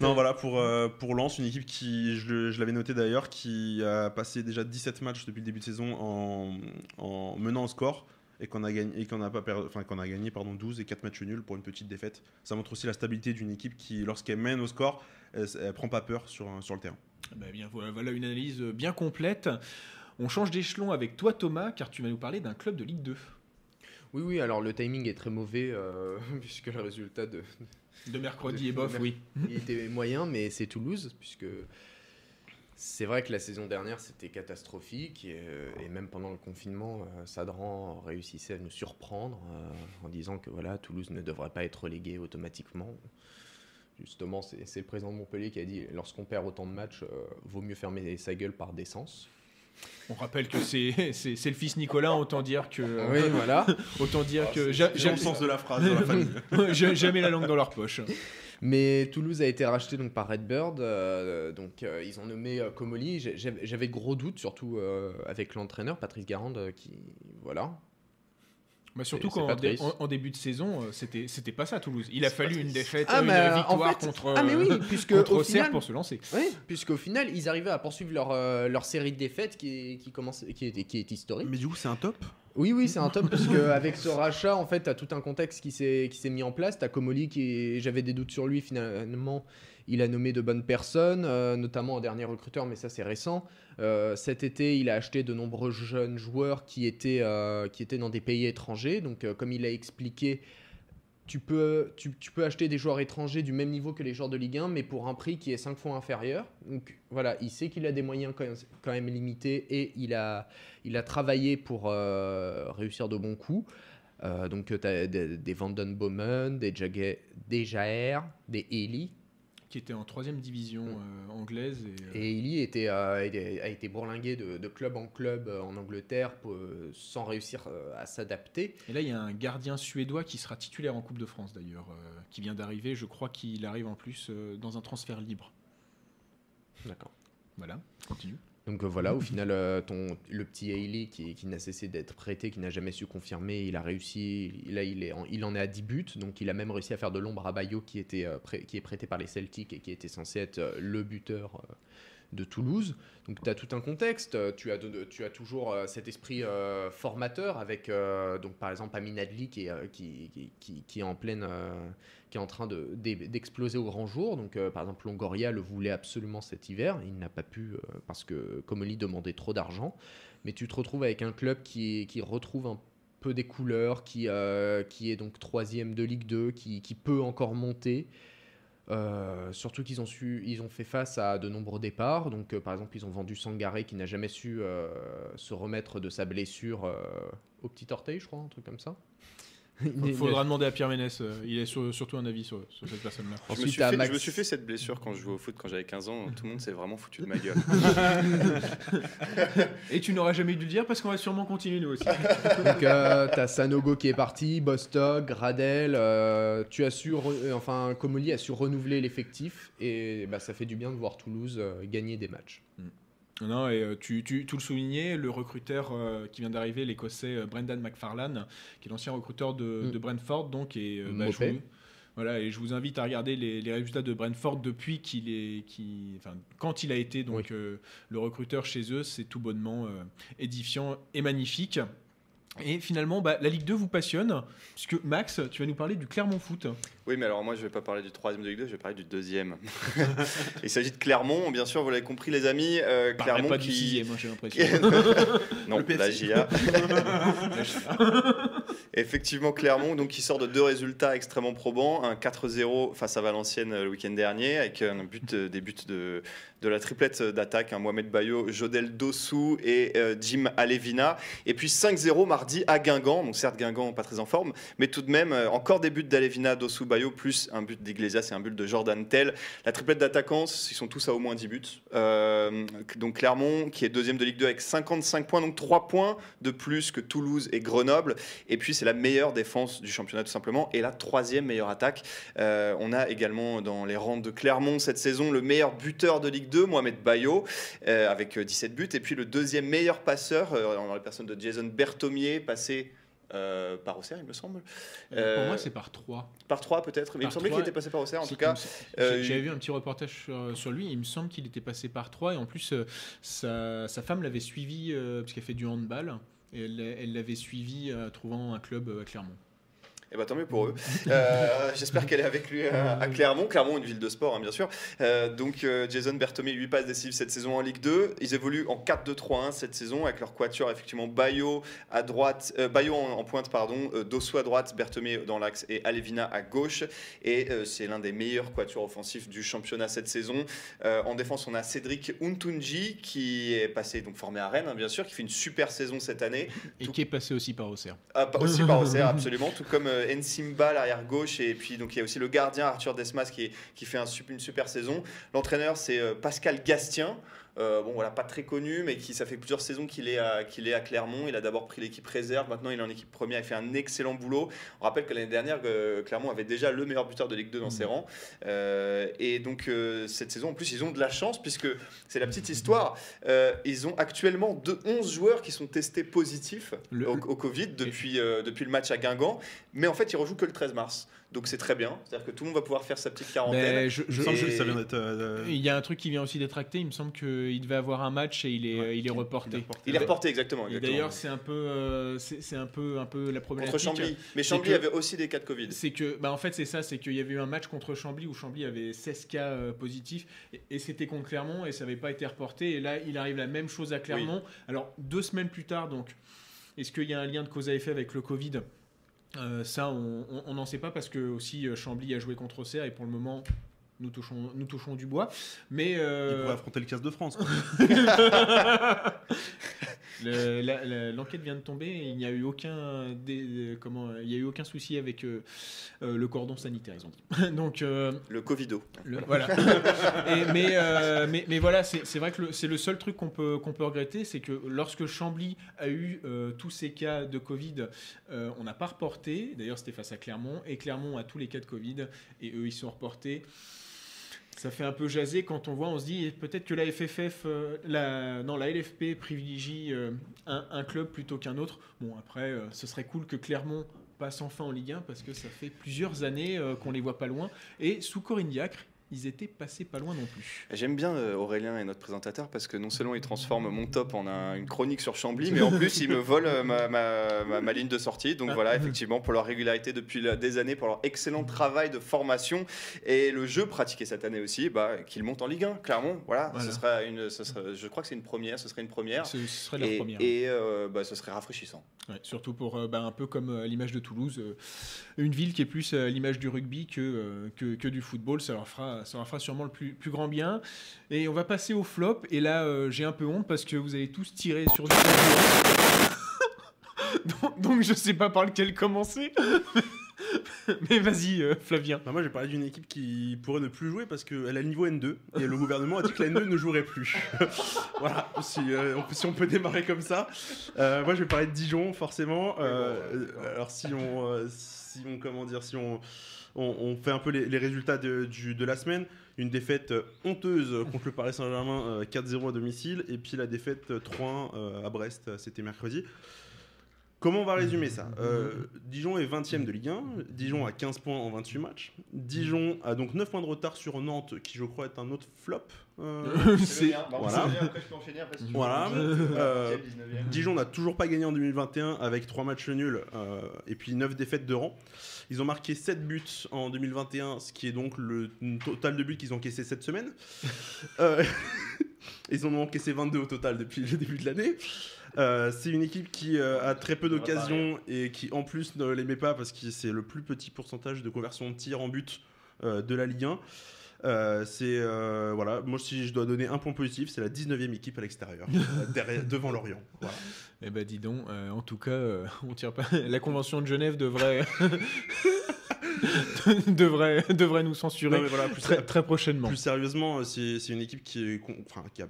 Speaker 3: Non, voilà, pour, euh, pour Lens, une équipe qui, je l'avais noté d'ailleurs, qui a passé déjà 17 matchs depuis le début de saison en, en menant au score et qu'on a gagné, et qu'on a pas perdu, enfin qu'on a gagné pardon 12 et 4 matchs nuls pour une petite défaite. Ça montre aussi la stabilité d'une équipe qui, lorsqu'elle mène au score, elle, elle prend pas peur sur, sur le terrain.
Speaker 2: Bah bien, voilà, voilà une analyse bien complète. On change d'échelon avec toi Thomas, car tu vas nous parler d'un club de Ligue 2.
Speaker 5: Oui, oui, alors le timing est très mauvais, euh, puisque le résultat de,
Speaker 2: De mercredi
Speaker 5: De
Speaker 2: bof, oui.
Speaker 5: il était moyen, mais c'est Toulouse, puisque c'est vrai que la saison dernière c'était catastrophique, et, euh, et même pendant le confinement, euh, Sadran réussissait à nous surprendre euh, en disant que voilà, Toulouse ne devrait pas être relégué automatiquement. Justement, c'est le président de Montpellier qui a dit lorsqu'on perd autant de matchs, euh, vaut mieux fermer sa gueule par décence.
Speaker 2: On rappelle que c'est le fils Nicolas, autant dire que
Speaker 5: Oui, voilà.
Speaker 2: autant dire
Speaker 3: Ah,
Speaker 2: que
Speaker 3: c'est-
Speaker 2: ja-
Speaker 3: c'est
Speaker 2: ja-
Speaker 3: dans le sens de la phrase dans la famille.
Speaker 2: ja- jamais la langue dans leur poche.
Speaker 5: Mais Toulouse a été racheté donc par Redbird, euh, donc euh, ils ont nommé euh, Comoli. J'avais gros doutes, surtout euh, avec l'entraîneur Patrice Garande, euh, qui voilà.
Speaker 2: Bah surtout dé- en, en début de saison, c'était c'était pas ça Toulouse. Il a fallu une défaite,
Speaker 5: Ah,
Speaker 2: une
Speaker 5: mais, en
Speaker 2: victoire
Speaker 5: fait-
Speaker 2: contre
Speaker 5: Ah mais oui, puisque
Speaker 2: contre
Speaker 5: au final,
Speaker 2: pour se lancer.
Speaker 5: oui, puisqu'au final ils arrivaient à poursuivre leur, leur série de défaites qui, qui commence, qui est, qui est historique.
Speaker 3: Mais du coup, c'est un top?
Speaker 5: Oui, oui, c'est un top parce qu'avec ce rachat, en fait, t'as tout un contexte qui s'est mis en place. T'as Comoli qui, j'avais des doutes sur lui, finalement, il a nommé de bonnes personnes, euh, notamment un dernier recruteur, mais ça c'est récent. Euh, cet été, il a acheté de nombreux jeunes joueurs qui étaient euh, qui étaient dans des pays étrangers. Donc, comme il a expliqué. Tu peux, tu, tu peux acheter des joueurs étrangers du même niveau que les joueurs de Ligue 1, mais pour un prix qui est 5 fois inférieur. Donc voilà, il sait qu'il a des moyens quand même, quand même limités et il a, il a travaillé pour euh, réussir de bons coups. Euh, donc, tu as des, des Vanden Bowman, des, des Jaer, des Ely.
Speaker 2: Qui était en troisième division euh, anglaise. Et, euh,
Speaker 5: Et Ely était, euh, a été- bourlingué de, de club en club euh, en Angleterre pour- euh, sans réussir euh, à s'adapter.
Speaker 2: et là, il y a un gardien suédois qui sera titulaire en Coupe de France d'ailleurs, euh, qui vient d'arriver. Je crois qu'il arrive en plus euh, dans un transfert libre.
Speaker 5: D'accord.
Speaker 2: Voilà, continue.
Speaker 5: Donc euh, voilà, au final, euh, le petit Ailey qui, n'a cessé d'être prêté, qui n'a jamais su confirmer, il a réussi, là il, en, il en est à 10 buts, donc il a même réussi à faire de l'ombre à Bayo qui, était, euh, qui est prêté par les Celtics et qui était censé être le buteur de Toulouse. Donc tu as tout un contexte, tu as, toujours euh, cet esprit euh, formateur avec euh, donc par exemple Amin Adli qui, est, en pleine... qui est en train de- d'e- d'exploser au grand jour. Donc, par exemple, Longoria le voulait absolument cet hiver. Il n'a pas pu parce que Comoli demandait trop d'argent. Mais tu te retrouves avec un club qui, retrouve un peu des couleurs, qui, qui est donc troisième de Ligue 2, qui, qui peut encore monter. Euh, surtout qu'ils ont, su, ils ont fait face à de nombreux départs. Donc, euh, par exemple, ils ont vendu Sangaré qui n'a jamais su euh, se remettre de sa blessure au petit orteil, je crois, un truc comme ça.
Speaker 2: Il faudra demander à Pierre Ménès. euh, il a sur- surtout un avis sur, sur cette personne-là.
Speaker 4: Je me,
Speaker 5: Ensuite,
Speaker 4: fait,
Speaker 5: Max-
Speaker 4: je me suis fait cette blessure quand je jouais au foot quand j'avais 15 ans. Tout le monde s'est vraiment foutu de ma gueule.
Speaker 2: Et tu n'auras jamais dû le dire parce qu'on va sûrement continuer nous aussi.
Speaker 5: Donc, euh, t'as Sanogo qui est parti, Bostock, Gradel. euh, tu as su, euh, enfin, Comoli a su renouveler l'effectif et bah, ça fait du bien de voir Toulouse euh, gagner des matchs.
Speaker 2: Non, et euh, tu, tu, tu le soulignais, le recruteur euh, qui vient d'arriver, l'écossais euh, Brendan McFarlane, qui est l'ancien recruteur de,
Speaker 5: Mm.
Speaker 2: de Brentford, donc, et, euh, bah, je vous- voilà, et je vous invite à regarder les, les résultats de Brentford depuis qu'il est, qui, enfin, quand il a été donc
Speaker 5: Oui.
Speaker 2: le recruteur chez eux, c'est tout bonnement édifiant et magnifique. Et finalement, bah, la Ligue 2 vous passionne, puisque Max, tu vas nous parler du Clermont Foot.
Speaker 4: Oui, mais alors moi, je vais pas parler du troisième de Ligue 2, je vais parler du deuxième. Il s'agit de Clermont, bien sûr, vous l'avez compris, les amis. euh,
Speaker 2: Parlerai
Speaker 4: Clermont
Speaker 2: pas
Speaker 4: qui.
Speaker 2: du sixième, j'ai l'impression.
Speaker 4: non, la GIA. Effectivement, Clermont, donc, qui sort de deux résultats extrêmement probants. Un 4-0 face à Valenciennes euh, le week-end dernier, avec un but, euh, des buts de, de la triplette d'attaque, hein, Mohamed Bayo, Jodel Dossou et euh, Jim Alevina. Et puis 5-0 mardi à Guingamp. Donc certes, Guingamp pas très en forme, mais tout de même, euh, encore des buts d'Alevina, Dossou, Bayo, plus un but d'Iglesias et un but de Jordan Tell. La triplette d'attaquants, ils sont tous à au moins 10 buts. Euh, donc Clermont, qui est deuxième de Ligue 2 avec 55 points, donc 3 points de plus que Toulouse et Grenoble. Et puis c'est la meilleure défense du championnat tout simplement et la troisième meilleure attaque. Euh, on a également dans les rangs de Clermont cette saison le meilleur buteur de Ligue 2, Mohamed Bayo, euh, avec euh, 17 buts. Et puis le deuxième meilleur passeur, dans la personne de Jason Berthomier, passé euh, par Auxerre, il me semble.
Speaker 2: Pour
Speaker 4: Euh,
Speaker 2: moi, c'est par 3.
Speaker 4: Par 3 peut-être, mais il me semblait qu'il était passé par Auxerre en tout cas. euh,
Speaker 2: J'avais vu un petit reportage sur, sur lui. Il me semble qu'il était passé par 3 et en plus euh, sa, sa femme l'avait suivi euh, parce qu'elle fait du handball et elle l'avait suivi euh, trouvant un club euh, à Clermont.
Speaker 4: Et bah tant mieux pour eux. Euh, J'espère qu'elle est avec lui à, à Clermont. Clermont, une ville de sport, hein, bien sûr. Euh, donc euh, Jason Berthomé, 8 passes décisives cette saison en Ligue 2. Ils évoluent en 4-2-3-1 cette saison avec leur quatuor, effectivement, Bayo à droite, euh, Bayo en, en pointe, pardon, euh, Dossou à droite, Berthomé dans l'axe et Alevina à gauche. Et euh, c'est l'un des meilleurs quatuors offensifs du championnat cette saison. Euh, en défense, on a Cédric Untunji qui est passé, donc formé à Rennes, hein, bien sûr, qui fait une super saison cette année.
Speaker 2: Et
Speaker 4: Tout-
Speaker 2: qui est passé aussi par Auxerre.
Speaker 4: Ah, pas- aussi par Auxerre, absolument, tout comme euh, Nsimba, l'arrière gauche, et puis donc il y a aussi le gardien Arthur Desmas qui, fait une super saison. L'entraîneur c'est euh, Pascal Gastien, euh, bon voilà, pas très connu, mais qui ça fait plusieurs saisons qu'il est, à, qu'il est à Clermont. Il a d'abord pris l'équipe réserve, maintenant il est en équipe première, il fait un excellent boulot. On rappelle que l'année dernière, euh, Clermont avait déjà le meilleur buteur de Ligue 2 dans ses rangs. Euh, et donc cette saison, en plus, ils ont de la chance, puisque c'est la petite histoire. Ils ont actuellement de 11 joueurs qui sont testés positifs
Speaker 2: Le-
Speaker 4: au, au Covid depuis, depuis le match à Guingamp, mais en fait ils rejouent que le 13 mars. Donc c'est très bien, c'est-à-dire que tout le monde va pouvoir faire sa petite quarantaine.
Speaker 2: Mais je-
Speaker 3: Il
Speaker 2: je-
Speaker 3: me semble que
Speaker 4: Et-
Speaker 3: ça vient d'être. euh,
Speaker 2: il y a un truc qui vient aussi d'être acté. Il me semble qu'il devait avoir un match et il est,
Speaker 3: Ouais,
Speaker 2: il est reporté.
Speaker 4: Il est reporté exactement.
Speaker 2: Et
Speaker 4: exactement.
Speaker 2: D'ailleurs, c'est un peu, euh, c'est c'est un peu, un peu la problématique.
Speaker 4: contre Chambly. Mais Chambly
Speaker 2: que-
Speaker 4: avait aussi des cas de Covid.
Speaker 2: C'est que, bah en fait, c'est ça, c'est qu'il y avait eu un match contre Chambly où Chambly avait 16 cas euh, positifs et, et c'était contre Clermont et ça n'avait pas été reporté. Et là, il arrive la même chose à Clermont. Alors, deux semaines plus tard, donc, est-ce qu'il y a un lien de cause à effet avec le Covid? Euh, Ça, on n'en sait pas parce que aussi euh, Chambly a joué contre Auxerre et pour le moment. Nous touchons, nous touchons du bois, mais
Speaker 3: Il
Speaker 2: euh,
Speaker 3: pourrait affronter le 15 de France.
Speaker 2: L'enquête vient de tomber et il n'y a eu aucun, euh, comment, il y a eu aucun souci avec euh, euh, le cordon sanitaire, ils ont dit. Donc euh,
Speaker 4: Le Covido.
Speaker 2: le- voilà. Et- mais, euh, mais, mais voilà, c'est vrai que c'est le seul truc qu'on peut, qu'on peut regretter, c'est que lorsque Chambly a eu tous ces cas de Covid, on n'a pas reporté. D'ailleurs, c'était face à Clermont et Clermont a tous les cas de Covid et eux ils sont reportés. Ça fait un peu jaser quand on voit, on se dit peut-être que la FFF, euh, la, non, la LFP privilégie euh, un, club plutôt qu'un autre. Bon, après, euh, ce serait cool que Clermont passe enfin en Ligue 1 parce que ça fait plusieurs années qu'on les voit pas loin. Et sous Corinne Diacre, ils étaient passés pas loin non plus.
Speaker 4: J'aime bien euh, Aurélien et notre présentateur parce que non seulement il transforme mon top en un- une chronique sur Chambly, mais en plus il me vole euh, ma, ma- ma- ma ligne de sortie. Donc voilà, effectivement, pour leur régularité depuis la- des années, pour leur excellent travail de formation et le jeu pratiqué cette année aussi, bah, qu'ils montent en Ligue 1, clairement. Voilà,
Speaker 2: Voilà.
Speaker 4: Ce sera une, ce sera- je crois que c'est une première, ce serait une première.
Speaker 2: Ce, ce serait leur
Speaker 4: Et,
Speaker 2: première.
Speaker 4: et, euh, bah, ce serait rafraîchissant.
Speaker 2: Ouais, surtout pour euh, bah, un peu comme euh, l'image de Toulouse, une ville qui est plus à l'image du rugby que, que, que du football, ça leur fera, ça leur fera sûrement le plus, plus grand bien. Et on va passer au flop, et là euh, j'ai un peu honte parce que vous avez tous tiré sur du donc, donc je sais pas par lequel commencer. Mais vas-y euh, Flavien.
Speaker 3: Bah, moi, j'ai parlé d'une équipe qui pourrait ne plus jouer parce qu'elle a le niveau N2 et le gouvernement a dit que la N2 ne jouerait plus. voilà, si, euh, on peut, si on peut démarrer comme ça. Euh, moi, je vais parler de Dijon, forcément. Euh, euh, alors, si on, euh, si on, comment dire, si on, on, fait un peu les, résultats de, de la semaine, une défaite euh, honteuse contre le Paris Saint-Germain, euh, 4-0 à domicile, et puis la défaite euh, 3-1 euh, à Brest, euh, c'était mercredi. Comment on va résumer ça? Euh, Dijon est 20ème de Ligue 1, Dijon a 15 points en 28 matchs, Dijon a donc 9 points de retard sur Nantes, qui je crois est un autre flop. Euh,
Speaker 2: C'est-
Speaker 3: Voilà. Voilà. Euh,
Speaker 4: Euh,
Speaker 3: Dijon n'a toujours pas gagné en 2021 avec 3 matchs nuls euh, et puis 9 défaites de rang. Ils ont marqué 7 buts en 2021, ce qui est donc le total de buts qu'ils ont encaissé cette semaine. Euh, ils en ont encaissé 22 au total depuis le début de l'année. Euh, c'est une équipe qui euh, a très peu d'occasions et qui en plus ne les met pas parce que c'est le plus petit pourcentage de conversion de tir en but euh, de la Ligue 1. Euh, c'est euh, voilà, moi si je dois donner un point positif, c'est la 19e équipe à l'extérieur, devant Lorient. Voilà.
Speaker 2: Eh ben dis donc, euh, en tout cas, euh, on tire pas. La convention de Genève devrait devrait devrait nous censurer
Speaker 3: Non, mais voilà, plus,
Speaker 2: très, très prochainement.
Speaker 3: plus sérieusement, c'est une équipe qui, est con- enfin, qui a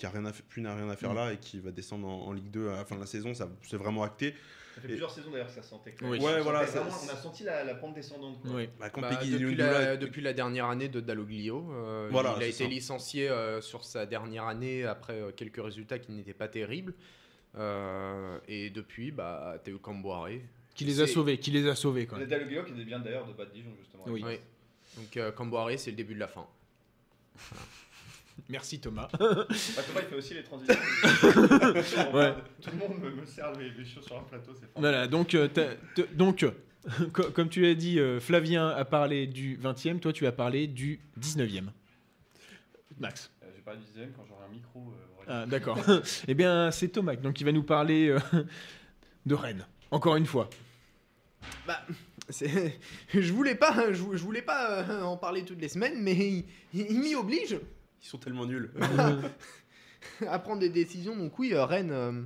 Speaker 3: qui a rien à, plus n'a rien à faire
Speaker 2: Mm.
Speaker 3: là et qui va descendre en, en Ligue 2 à la fin de la saison, ça c'est vraiment acté.
Speaker 4: Ça fait plusieurs saisons d'ailleurs que ça sentait.
Speaker 2: Oui.
Speaker 3: Ouais,
Speaker 4: On
Speaker 3: voilà,
Speaker 4: sentait
Speaker 3: ça-
Speaker 4: vraiment- on a senti la, la pente descendante. quoi.
Speaker 2: Oui.
Speaker 3: Bah,
Speaker 5: Bah, depuis, la,
Speaker 3: est-
Speaker 5: depuis la dernière année de Dalloglio, euh,
Speaker 3: Voilà,
Speaker 5: il a été
Speaker 3: ça.
Speaker 5: licencié euh, sur sa dernière année après euh, quelques résultats qui n'étaient pas terribles. Euh, et depuis, bah, Théo Camboiré.
Speaker 2: Qui les a sauvés, qui les a sauvés quoi.
Speaker 4: Le Dalloglio qui était bien d'ailleurs de battre Dijon justement.
Speaker 2: Oui.
Speaker 5: Oui. Donc euh, Camboiré, c'est le début de la fin.
Speaker 2: Merci Thomas.
Speaker 4: Bah, Thomas, il fait aussi les transitions.
Speaker 2: Ouais.
Speaker 4: Tout le monde me, me sert les, les choses sur un plateau, c'est fort.
Speaker 2: Voilà, donc euh, t'as- t- donc euh, co- comme tu as dit, euh, Flavien a parlé du 20e, toi tu as parlé du 19e. Max.
Speaker 4: Euh, J'ai parlé du dixième quand j'aurai un micro. euh.
Speaker 2: Ah, d'accord. eh bien, c'est Thomas donc il va nous parler euh, de Rennes. Encore une fois.
Speaker 5: Bah, je voulais pas, je, vou- je voulais pas en parler toutes les semaines, mais il, il m'y oblige
Speaker 3: Ils sont tellement nuls.
Speaker 5: à prendre des décisions. Donc oui, euh, Rennes. euh,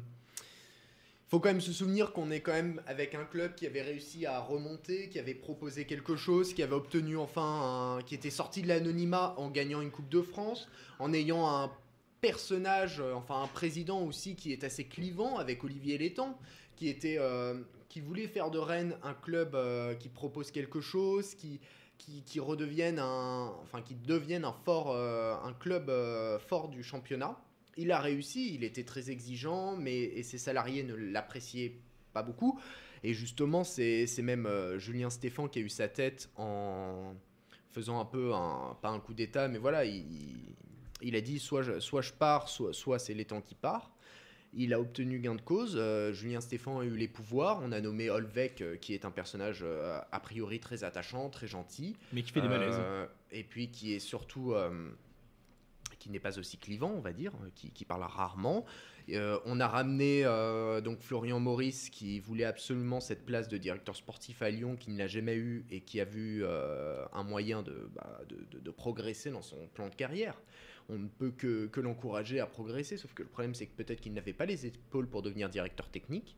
Speaker 5: faut quand même se souvenir qu'on est quand même avec un club qui avait réussi à remonter, qui avait proposé quelque chose, qui avait obtenu enfin, un- qui était sorti de l'anonymat en gagnant une Coupe de France, en ayant un personnage, euh, enfin un président aussi qui est assez clivant avec Olivier Létang, qui était, euh, qui voulait faire de Rennes un club qui propose quelque chose, qui qui, qui redevienne un, enfin qui devienne un fort, euh, un club euh, fort du championnat. Il a réussi, il était très exigeant, mais et ses salariés ne l'appréciaient pas beaucoup. Et justement, c'est même euh, Julien Stéphan qui a eu sa tête en faisant un peu un, pas un coup d'état, mais voilà, il, a dit soit je, soit je pars, soit, soit c'est l'étang qui part. Il a obtenu gain de cause. euh, Julien Stéphan a eu les pouvoirs. On a nommé Olvec, euh, qui est un personnage euh, a priori très attachant, très gentil.
Speaker 2: Mais qui fait des malaises.
Speaker 5: Et puis qui est surtout. qui n'est pas aussi clivant, on va dire, qui, qui parle rarement. On a ramené donc Florian Maurice qui voulait absolument cette place de directeur sportif à Lyon, qui ne l'a jamais eu et qui a vu un moyen de, bah, de, de- de progresser dans son plan de carrière. On ne peut que, l'encourager à progresser, sauf que le problème c'est que peut-être qu'il n'avait pas les épaules pour devenir directeur technique.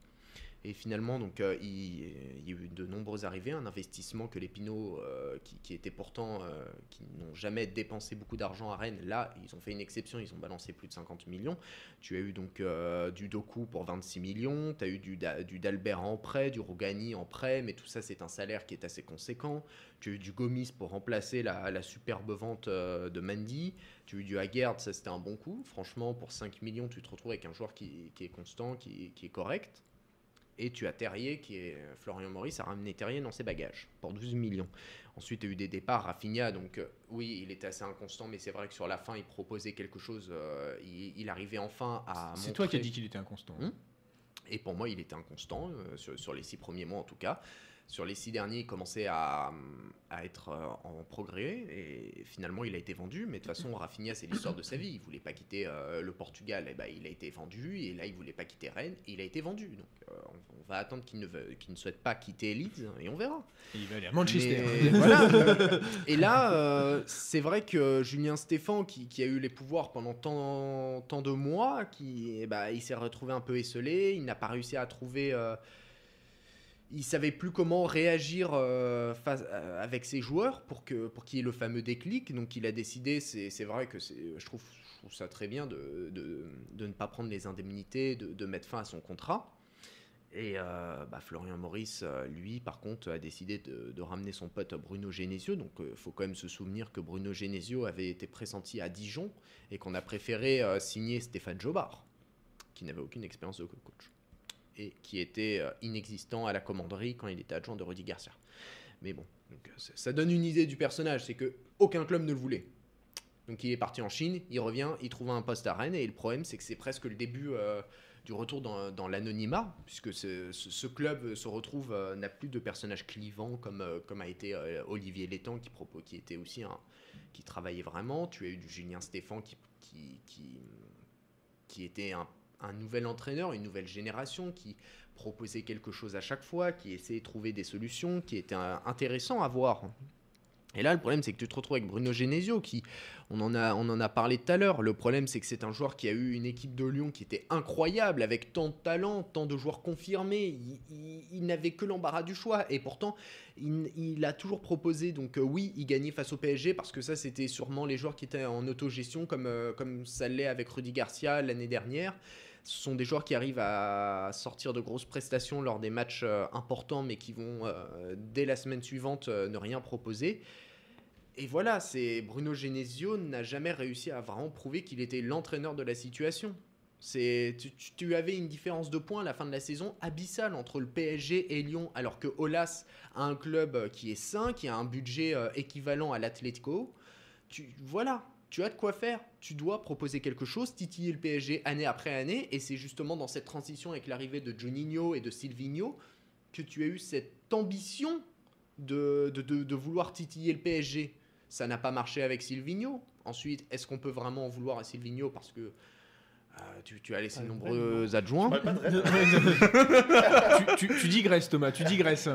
Speaker 5: Et finalement, donc, euh, il, y a eu de nombreuses arrivées, un investissement que les Pinots, euh, qui, étaient pourtant, euh, qui n'ont jamais dépensé beaucoup d'argent à Rennes, là, ils ont fait une exception, ils ont balancé plus de 50 millions. Tu as eu donc du Doku pour 26 millions, tu as eu du, Da- du Dalbert en prêt, du Rougani en prêt, mais tout ça, c'est un salaire qui est assez conséquent. Tu as eu du Gomis pour remplacer la, superbe vente de Mandy. Tu as eu du Haggard, ça c'était un bon coup. Franchement, pour 5 millions, tu te retrouves avec un joueur qui, est constant, qui est correct. Et tu as Terrier, qui est Florian Maurice, a ramené Terrier dans ses bagages pour 12 millions. Ensuite, tu as eu des départs. Rafinha, donc euh, oui, il était assez inconstant, mais c'est vrai que sur la fin, il proposait quelque chose. euh, il, il arrivait enfin à.
Speaker 2: C'est toi qui as dit qu'il était inconstant.
Speaker 5: Hum? Et pour moi, il était inconstant, euh, sur, sur les six premiers mois en tout cas. Sur les six derniers, il commençait à, à être euh, en progrès et finalement, il a été vendu. Mais de toute façon, Rafinha, c'est l'histoire de sa vie. Il voulait pas quitter euh, le Portugal, et ben, il a été vendu. Et là, il voulait pas quitter Rennes, et il a été vendu. Donc, euh, on, on va attendre qu'il ne, veuille- qu'il ne souhaite pas quitter Leeds et on verra.
Speaker 2: Et il va aller à Manchester.
Speaker 5: Mais voilà. Et là, c'est vrai que Julien Stéphan, qui, qui a eu les pouvoirs pendant tant, tant de mois, qui, eh ben, il s'est retrouvé un peu esselé. Il n'a pas réussi à trouver. Il savait plus comment réagir euh, face- euh, avec ses joueurs pour que pour qu'il y ait le fameux déclic. Donc, il a décidé. C'est vrai que je trouve, je trouve ça très bien de, de, ne pas prendre les indemnités, de, mettre fin à son contrat. Et euh, bah, Florian Maurice, lui, par contre, a décidé de, ramener son pote Bruno Genesio. Donc, il faut quand même se souvenir que Bruno Genesio avait été pressenti à Dijon et qu'on a préféré signer Stéphane Jobard, qui n'avait aucune expérience de coach et qui était euh, inexistant à la commanderie quand il était adjoint de Rudy Garcia. Mais bon, euh, ça- donne une idée du personnage, c'est que aucun club ne le voulait. Donc il est parti en Chine, il revient, il trouve un poste à Rennes, et le problème c'est que c'est presque le début euh, du retour dans, l'anonymat, puisque ce, club se retrouve, n'a plus de personnages clivants comme, a été Olivier Létang, qui, qui était aussi un, qui travaillait vraiment. Tu as eu du Julien Stéphan qui, qui était un, un nouvel entraîneur, une nouvelle génération, qui proposait quelque chose à chaque fois, qui essayait de trouver des solutions, qui était intéressant à voir. Et là, le problème, c'est que tu te retrouves avec Bruno Genesio, qui, on en a, on en a parlé tout à l'heure. Le problème, c'est que c'est un joueur qui a eu une équipe de Lyon qui était incroyable, avec tant de talent, tant de joueurs confirmés. Il, n'avait que l'embarras du choix. Et pourtant, il, il a toujours proposé. Donc, euh, oui, il gagnait face au PSG, parce que ça, c'était sûrement les joueurs qui étaient en autogestion, comme, euh, comme ça l'est avec Rudy Garcia l'année dernière. Ce sont des joueurs qui arrivent à sortir de grosses prestations lors des matchs euh, importants, mais qui vont, euh, dès la semaine suivante, euh, ne rien proposer. Et voilà, c'est Bruno Genesio n'a jamais réussi à vraiment prouver qu'il était l'entraîneur de la situation. C'est tu, avais une différence de points à la fin de la saison abyssale entre le PSG et Lyon, alors que Olas a un club qui est sain, qui a un budget équivalent à l'Atlético. Tu voilà, tu as de quoi faire. Tu dois proposer quelque chose, titiller le PSG année après année, et c'est justement dans cette transition avec l'arrivée de Juninho et de Silvino que tu as eu cette ambition de, de, de- de vouloir titiller le PSG. Ça n'a pas marché avec Silvino. Ensuite, est-ce qu'on peut vraiment en vouloir à Silvino parce que euh, tu, tu as laissé de
Speaker 1: Ah,
Speaker 5: nombreux adjoints?
Speaker 1: De rêve.
Speaker 2: tu, tu, tu digresses, Thomas, tu digresses.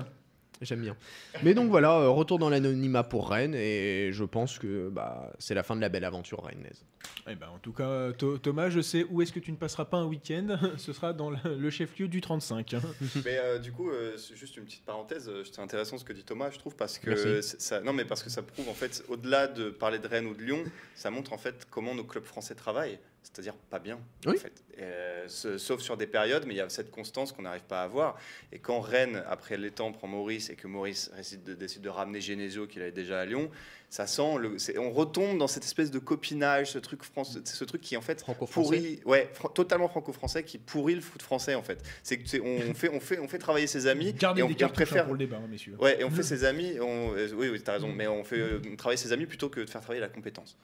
Speaker 5: J'aime bien. Mais donc voilà, euh, retour dans l'anonymat pour Rennes et je pense que bah, c'est la fin de la belle aventure rennaise.
Speaker 2: Eh ben, en tout cas, Tho- Thomas, je sais où est-ce que tu ne passeras pas un week-end. Ce sera dans le, chef-lieu du 35.
Speaker 4: Mais euh, du coup, euh, c'est juste une petite parenthèse, euh, c'est intéressant ce que dit Thomas, je trouve, parce que ça, non, mais parce que ça prouve en fait, au-delà de parler de Rennes ou de Lyon, ça montre en fait comment nos clubs français travaillent. C'est-à-dire pas bien,
Speaker 5: Oui.
Speaker 4: en fait. Euh, sauf sur des périodes, mais il y a cette constance qu'on n'arrive pas à avoir. Et quand Rennes, après l'étang, prend Maurice et que Maurice décide de, décide de ramener Genesio, qu'il avait déjà à Lyon, ça sent. Le, c'est- on retombe dans cette espèce de copinage, ce truc, français, ce truc qui, en fait,
Speaker 5: Franco-français.
Speaker 4: pourrit, ouais, totalement franco-français, qui pourrit le foot français, en fait. C'est que c'est- on, fait, on, fait, on fait travailler ses amis.
Speaker 2: Gardez
Speaker 4: et on,
Speaker 2: des
Speaker 4: on
Speaker 2: cartouches hein,
Speaker 4: préfère.
Speaker 2: pour le débat, hein, messieurs.
Speaker 4: Ouais, et on fait ses amis, on, euh, oui, oui, t'as raison, mais on fait euh, travailler ses amis plutôt que de faire travailler la compétence.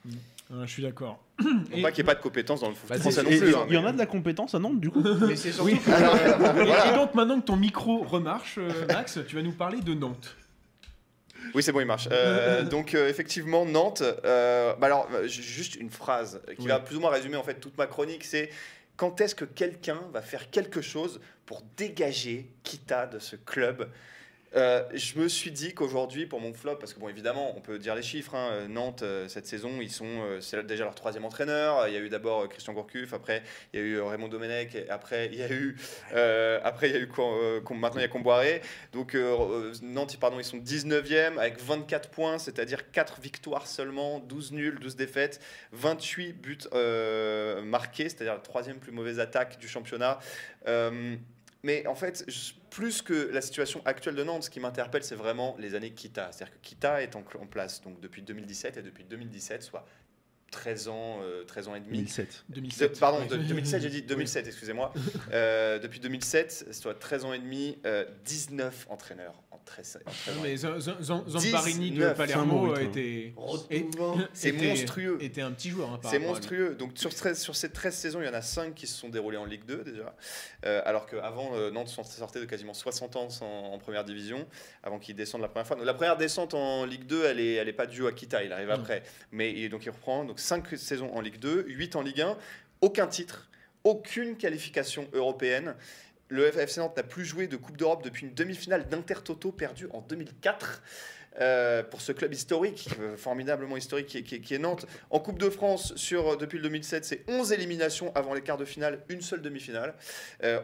Speaker 2: Ah, je suis d'accord.
Speaker 4: Non
Speaker 2: Et-
Speaker 4: pas qu'il n'y ait pas de compétence dans le foot
Speaker 5: Bah,
Speaker 4: français non plus. hein,
Speaker 3: Il y en a de la compétence à Nantes, du coup
Speaker 5: Mais c'est surtout
Speaker 2: Oui.
Speaker 5: que-
Speaker 2: Et, et donc maintenant que ton micro remarche, euh, Max, tu vas nous parler de Nantes.
Speaker 4: Oui, c'est bon, il marche. Euh, donc, euh, effectivement, Nantes. euh, bah alors, ju- juste une phrase qui
Speaker 2: Oui.
Speaker 4: va plus ou moins résumer en fait toute ma chronique. C'est quand est-ce que quelqu'un va faire quelque chose pour dégager Kita de ce club? Euh, je me suis dit qu'aujourd'hui, pour mon flop, parce que bon, évidemment, on peut dire les chiffres. hein, euh, Nantes, euh, cette saison, ils sont, c'est déjà leur troisième entraîneur. Il y a eu d'abord Christian Gourcuff, après il y a eu Raymond Domenech, après il y a eu, après il y a eu maintenant il y a Comboiré. Donc Nantes, pardon, ils sont 19e avec 24 points, c'est-à-dire 4 victoires seulement, 12 nuls, 12 défaites, 28 buts marqués, c'est-à-dire la troisième plus mauvaise attaque du championnat. Mais en fait, plus que la situation actuelle de Nantes, ce qui m'interpelle, c'est vraiment les années Kita. C'est-à-dire que Kita est en, en place donc depuis 2017 et depuis 2017, soit 13 ans, euh, 13 ans et demi.
Speaker 3: 2007.
Speaker 2: 2007.
Speaker 4: De- pardon,
Speaker 2: Ouais.
Speaker 4: de- 2017, j'ai dit 2007, excusez-moi. Euh, depuis 2007, soit 13 ans et demi, euh, 19 entraîneurs en 13, en 13
Speaker 2: Non,
Speaker 4: ans.
Speaker 2: mais de
Speaker 4: 19,
Speaker 2: Palermo était,
Speaker 4: C'est
Speaker 2: était-
Speaker 4: monstrueux.
Speaker 2: était un petit joueur. hein,
Speaker 4: C'est monstrueux. Donc sur, 13 sur ces 13 saisons, il y en a 5 qui se sont déroulées en Ligue 2 déjà. Euh, alors qu'avant, euh, Nantes s'en- sortait de quasiment 60 ans en, en première division, avant qu'ils descendent la première fois. Donc la première descente en Ligue 2, elle n'est elle est pas due à Kita, il arrive
Speaker 2: Non.
Speaker 4: après. Mais il- donc il reprend donc 5 saisons en Ligue 2, 8 en Ligue 1, aucun titre, aucune qualification européenne. Le FC Nantes n'a plus joué de Coupe d'Europe depuis une demi-finale d'Intertoto perdue en 2004. Euh, pour ce club historique, euh, formidablement historique qui est, Nantes. En Coupe de France, euh, depuis le 2007, c'est 11 éliminations avant les quarts de finale, une seule demi-finale.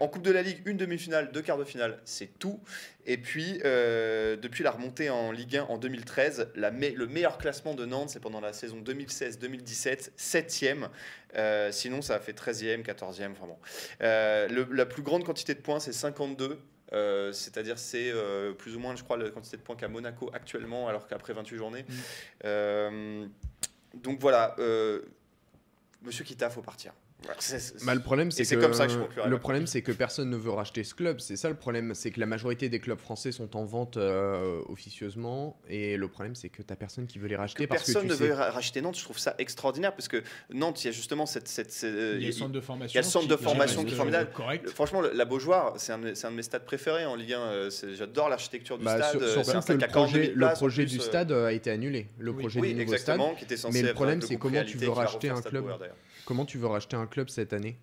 Speaker 4: En Coupe de la Ligue, une demi-finale, deux quarts de finale, c'est tout. Et puis, depuis la remontée en Ligue 1 en 2013, la me- le meilleur classement de Nantes, c'est pendant la saison 2016-2017, 7e. Euh, sinon, ça a fait 13e, 14e, vraiment. La plus grande quantité de points, c'est 52. Euh, C'est-à-dire, c'est euh, plus ou moins, je crois, la quantité de points qu'a Monaco actuellement, alors qu'après 28 journées.
Speaker 2: Mm.
Speaker 4: Euh, donc voilà, Monsieur Kita, faut partir. Voilà, c'est- c'est-
Speaker 5: Bah, le problème, c'est que,
Speaker 4: comme ça que je conclurai
Speaker 5: le problème, c'est que personne ne veut racheter ce club. C'est ça le problème, c'est que la majorité des clubs français sont en vente euh, officieusement, et le problème, c'est que t'as personne qui veut les racheter
Speaker 4: que
Speaker 5: parce que
Speaker 4: personne
Speaker 5: tu
Speaker 4: ne
Speaker 5: sais.
Speaker 4: veut ra- racheter Nantes, je trouve ça extraordinaire parce que Nantes, il y a justement cette. cette, cette-
Speaker 2: Il y a le centre de formation.
Speaker 4: il y a le centre de
Speaker 2: qui-
Speaker 4: formation qui est
Speaker 2: euh,
Speaker 4: formidable.
Speaker 2: Correct.
Speaker 4: Franchement, la Beaujoire, c'est un, un de mes stades préférés en Ligue 1. euh, c'est- J'adore l'architecture du
Speaker 5: Bah,
Speaker 4: stade.
Speaker 5: sur-
Speaker 4: euh,
Speaker 5: que
Speaker 4: stade
Speaker 5: le
Speaker 4: qui a 42
Speaker 5: projet,
Speaker 4: 000
Speaker 5: le
Speaker 4: places, en
Speaker 5: projet
Speaker 4: plus,
Speaker 5: du
Speaker 4: euh,
Speaker 5: stade a été annulé. Le projet
Speaker 4: Oui,
Speaker 5: du nouveau stade.
Speaker 4: qui était censé
Speaker 5: Mais le problème, c'est comment tu veux racheter un club. Comment tu veux racheter un club cette année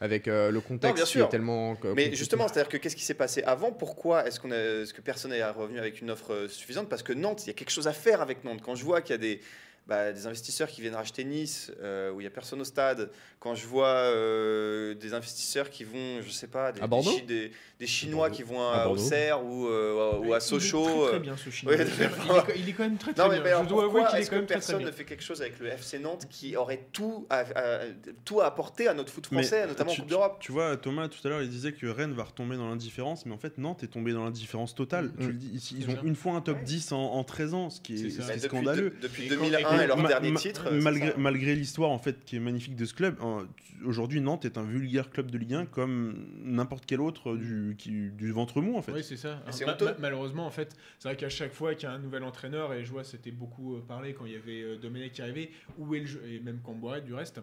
Speaker 5: avec euh, le contexte
Speaker 4: bien
Speaker 5: qui est tellement. euh,
Speaker 4: Mais justement, c'est-à-dire que qu'est-ce qui s'est passé avant? Pourquoi est-ce qu'on est-ce que personne n'est revenu avec une offre euh, suffisante? Parce que Nantes, il y a quelque chose à faire avec Nantes. Quand je vois qu'il y a des, bah, des investisseurs qui viennent racheter Nice, euh, où il n'y a personne au stade, quand je vois euh, des investisseurs qui vont, je sais pas, des,
Speaker 5: À Bordeaux
Speaker 4: des Chi- des- des Chinois qui vont
Speaker 5: À
Speaker 4: à, au
Speaker 5: Bordeaux.
Speaker 4: Serre ou, euh, ou
Speaker 2: Il est
Speaker 4: à Sochaux.
Speaker 2: Très, très
Speaker 4: euh,
Speaker 2: bien ce chinois.
Speaker 4: ouais,
Speaker 2: il, est, il est quand même très très
Speaker 4: Non, mais,
Speaker 2: bien.
Speaker 4: mais alors
Speaker 2: Je dois avouer qu'il est quand même très très
Speaker 4: personne
Speaker 2: bien.
Speaker 4: ne fait quelque chose avec le FC Nantes qui aurait tout à, à- tout à apporter à notre foot
Speaker 3: Mais
Speaker 4: français, notamment en
Speaker 3: tu-
Speaker 4: Coupe d'Europe?
Speaker 3: Tu vois, Thomas, tout à l'heure, il disait que Rennes va retomber dans l'indifférence, mais en fait, Nantes est tombé dans l'indifférence totale.
Speaker 5: Mm.
Speaker 3: Tu le dis, ils, ont une fois un top 10 en, en 13 ans, ce qui est, scandaleux.
Speaker 4: de- depuis
Speaker 2: Et quand-
Speaker 4: 2001 et leur
Speaker 3: Ma-
Speaker 4: dernier
Speaker 3: ma-
Speaker 4: titre. c'est
Speaker 3: malgré, l'histoire en fait qui est magnifique de ce club, euh, tu- aujourd'hui Nantes est un vulgaire club de Ligue 1 comme n'importe quel autre du, qui- du ventre mou en fait.
Speaker 2: Oui, c'est ça. Ma- malheureusement, en fait, c'est vrai qu'à chaque fois qu'il y a un nouvel entraîneur, et je vois, c'était beaucoup euh, parlé quand il y avait euh, Domenech qui arrivait, où est le jeu, et même Camboire du reste,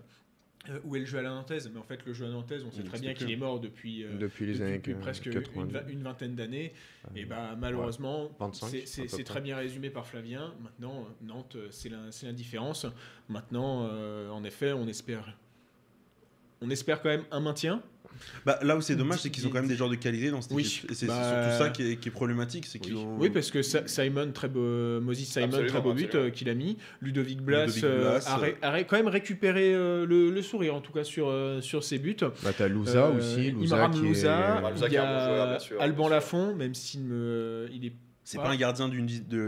Speaker 2: euh, où est le jeu à la Nantaise Mais en fait, le jeu à Nantaise, on sait très bien qu'il est mort depuis, euh,
Speaker 5: depuis les
Speaker 2: depuis- depuis presque une,
Speaker 5: 90.
Speaker 2: va- une vingtaine d'années.
Speaker 5: Euh,
Speaker 2: Et bah, malheureusement,
Speaker 5: 25,
Speaker 2: c'est- très bien résumé par Flavien. Maintenant, Nantes, c'est l'in- c'est l'indifférence. Maintenant, euh, en effet, on espère. On espère quand même un maintien.
Speaker 3: Bah, là où c'est dommage, c'est qu'ils ont quand même des joueurs de qualité dans cette
Speaker 2: Oui,
Speaker 3: équipe. Et c'est
Speaker 2: bah,
Speaker 3: surtout ça qui est, qui est problématique, c'est qu'ils
Speaker 2: Oui.
Speaker 3: ont.
Speaker 2: Oui, parce que Sa- Simon, très beau, Moses Simon,
Speaker 4: Absolument,
Speaker 2: très beau but euh, qu'il a mis. Ludovic Blas,
Speaker 3: Ludovic
Speaker 2: euh, a, a quand même récupéré euh, le, le sourire, en tout cas, sur, euh, sur ses buts.
Speaker 5: Bah, t'as Louza
Speaker 2: Euh,
Speaker 5: aussi. Louza
Speaker 2: Imram
Speaker 5: qui est-
Speaker 2: Louza,
Speaker 4: Imram Louza
Speaker 2: il
Speaker 4: qui
Speaker 2: y
Speaker 4: est un bon joueur,
Speaker 2: a
Speaker 4: bien sûr,
Speaker 2: Alban. Lafont, même s'il me, il est
Speaker 3: C'est
Speaker 2: Ouais.
Speaker 3: pas un gardien de-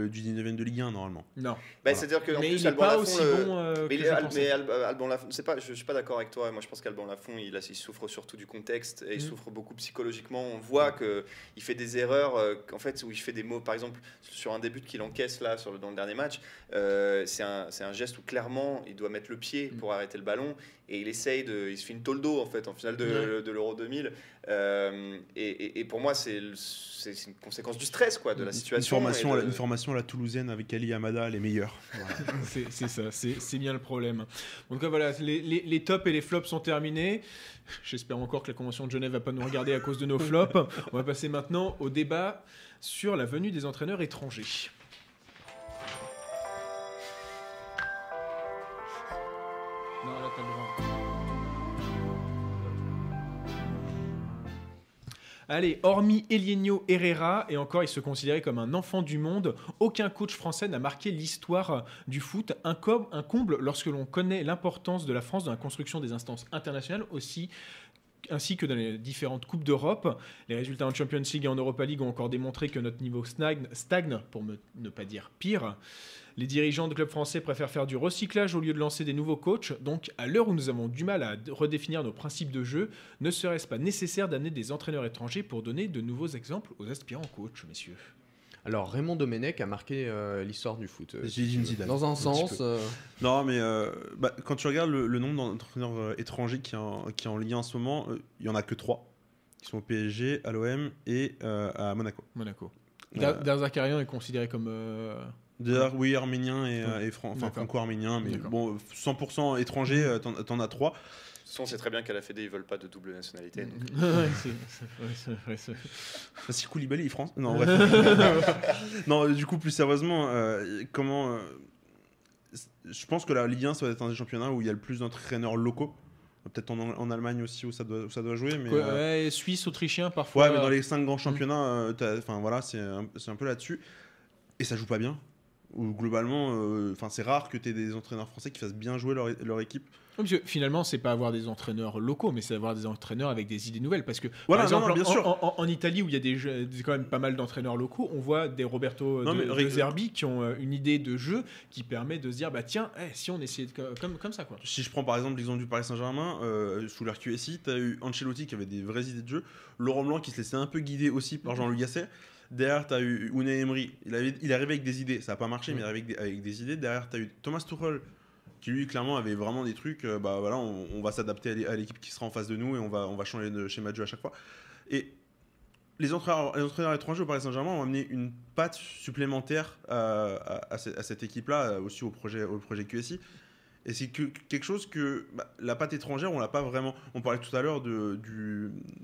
Speaker 3: du 19 de Ligue 1 normalement.
Speaker 2: Non.
Speaker 4: Bah,
Speaker 3: Voilà.
Speaker 4: C'est-à-dire que en
Speaker 2: mais
Speaker 4: plus,
Speaker 2: il n'est
Speaker 4: Alban
Speaker 2: pas aussi
Speaker 4: le-
Speaker 2: bon euh,
Speaker 4: Mais,
Speaker 2: que
Speaker 4: il
Speaker 2: je
Speaker 4: mais Al- Alban Lafont, c'est pas, je, je suis pas d'accord avec toi. Moi, je pense qu'Alban Lafont, il, a- il souffre surtout du contexte et il
Speaker 2: Mhm.
Speaker 4: souffre beaucoup psychologiquement. On voit que il fait des erreurs, euh, en fait, où il fait des mots. Par exemple, sur un début qu'il encaisse là, sur le, dans le dernier match, euh, c'est un, c'est un geste où clairement, il doit mettre le pied
Speaker 2: Mhm.
Speaker 4: pour arrêter le ballon et il essaye de, il se fait une toldo en fait en finale de,
Speaker 2: Ouais.
Speaker 4: de l'Euro 2000. Euh, et, et- et pour moi, c'est une conséquence du stress, quoi, de la
Speaker 3: Une
Speaker 4: situation.
Speaker 3: formation,
Speaker 4: et de-
Speaker 3: une formation à la toulousaine avec Ali Amada, les meilleurs.
Speaker 2: C'est c'est ça, c'est c'est bien le problème. En tout cas, voilà, les, les- les tops et les flops sont terminés. J'espère encore que la Convention de Genève va pas nous regarder à cause de nos flops. On va passer maintenant au débat sur la venue des entraîneurs étrangers. Allez, hormis Elienio Herrera, et encore il se considérait comme un enfant du monde, aucun coach français n'a marqué l'histoire du foot. Un, com- un comble lorsque l'on connaît l'importance de la France dans la construction des instances internationales ainsi que dans les différentes Coupes d'Europe. Les résultats en Champions League et en Europa League ont encore démontré que notre niveau stagne, pour ne pas dire pire. Les dirigeants de clubs français préfèrent faire du recyclage au lieu de lancer des nouveaux coachs. Donc, à l'heure où nous avons du mal à redéfinir nos principes de jeu, ne serait-ce pas nécessaire d'amener des entraîneurs étrangers pour donner de nouveaux exemples aux aspirants coachs, messieurs?
Speaker 5: Alors Raymond Domenech a marqué euh, l'histoire du foot. euh, si Dans un sens, euh,
Speaker 3: Non, mais euh, bah, quand tu regardes le, le nombre d'entraîneurs euh, étrangers qui est en, qui est en Ligue 1 en ce moment, euh, il y en a que 3. Ils sont au PSG, à l'OM et euh, à Monaco.
Speaker 2: Monaco.
Speaker 3: Euh,
Speaker 2: Dar- Darzakarian est considéré comme.
Speaker 3: D'ailleurs, oui, arménien et, euh, et fran- enfin, franco-arménien, mais bon, 100% étranger, euh, t'en as 3.
Speaker 4: De toute façon, on sait très bien qu'à la Fédé, ils veulent pas de double nationalité. donc.
Speaker 2: Ouais, c'est-
Speaker 3: Si Koulibaly, France. Non, bref. non, du coup, plus sérieusement, euh, comment. euh, je pense que la Ligue 1, ça va être un des championnats où il y a le plus d'entraîneurs locaux. Peut-être en, en Allemagne aussi où ça doit, où ça doit jouer. Mais, euh,
Speaker 2: ouais, Suisse, Autrichien, parfois.
Speaker 3: Ouais, mais dans les cinq grands championnats, euh, t'as- enfin voilà, c'est un, c'est un peu là-dessus. Et ça joue pas bien. Ou globalement, euh, enfin c'est rare que tu aies des entraîneurs français qui fassent bien jouer leur, leur équipe.
Speaker 2: Parce que finalement, c'est pas avoir des entraîneurs locaux, mais c'est avoir des entraîneurs avec des idées nouvelles. Parce que,
Speaker 3: Voilà,
Speaker 2: par exemple,
Speaker 3: non,
Speaker 2: en,
Speaker 3: sûr.
Speaker 2: en- en- en Italie, où il y a des jeux- des- quand même pas mal d'entraîneurs locaux, on voit des Roberto
Speaker 3: Non,
Speaker 2: de,
Speaker 3: mais
Speaker 2: de
Speaker 3: ré-
Speaker 2: Zerbi qui ont euh, une idée de jeu qui permet de se dire, bah tiens, eh, si on essayait de comme, comme ça, quoi.
Speaker 3: Si je prends par exemple l'exemple du Paris Saint-Germain, euh, sous leur QSI, tu as eu Ancelotti qui avait des vraies idées de jeu, Laurent Blanc qui se laissait un peu guider aussi par Jean-Louis Gasset. Derrière, tu as eu Unai Emery. Il, avait, il arrivé avec des idées. Ça n'a pas marché,
Speaker 2: Mm.
Speaker 3: mais il arrivé avec des, avec des idées. Derrière, tu as eu Thomas Tuchel qui lui clairement avait vraiment des trucs. euh, bah voilà, on, on va s'adapter à l'é- à l'équipe qui sera en face de nous et on va, on va changer de schéma de jeu à chaque fois. Et les entraîneurs, les entraîneurs étrangers au Paris Saint-Germain ont amené une patte supplémentaire à, à- à ce- à cette équipe-là, euh, aussi au projet, au projet QSI. Et c'est que, quelque chose que bah, la patte étrangère, on l'a pas vraiment. On parlait tout à l'heure de,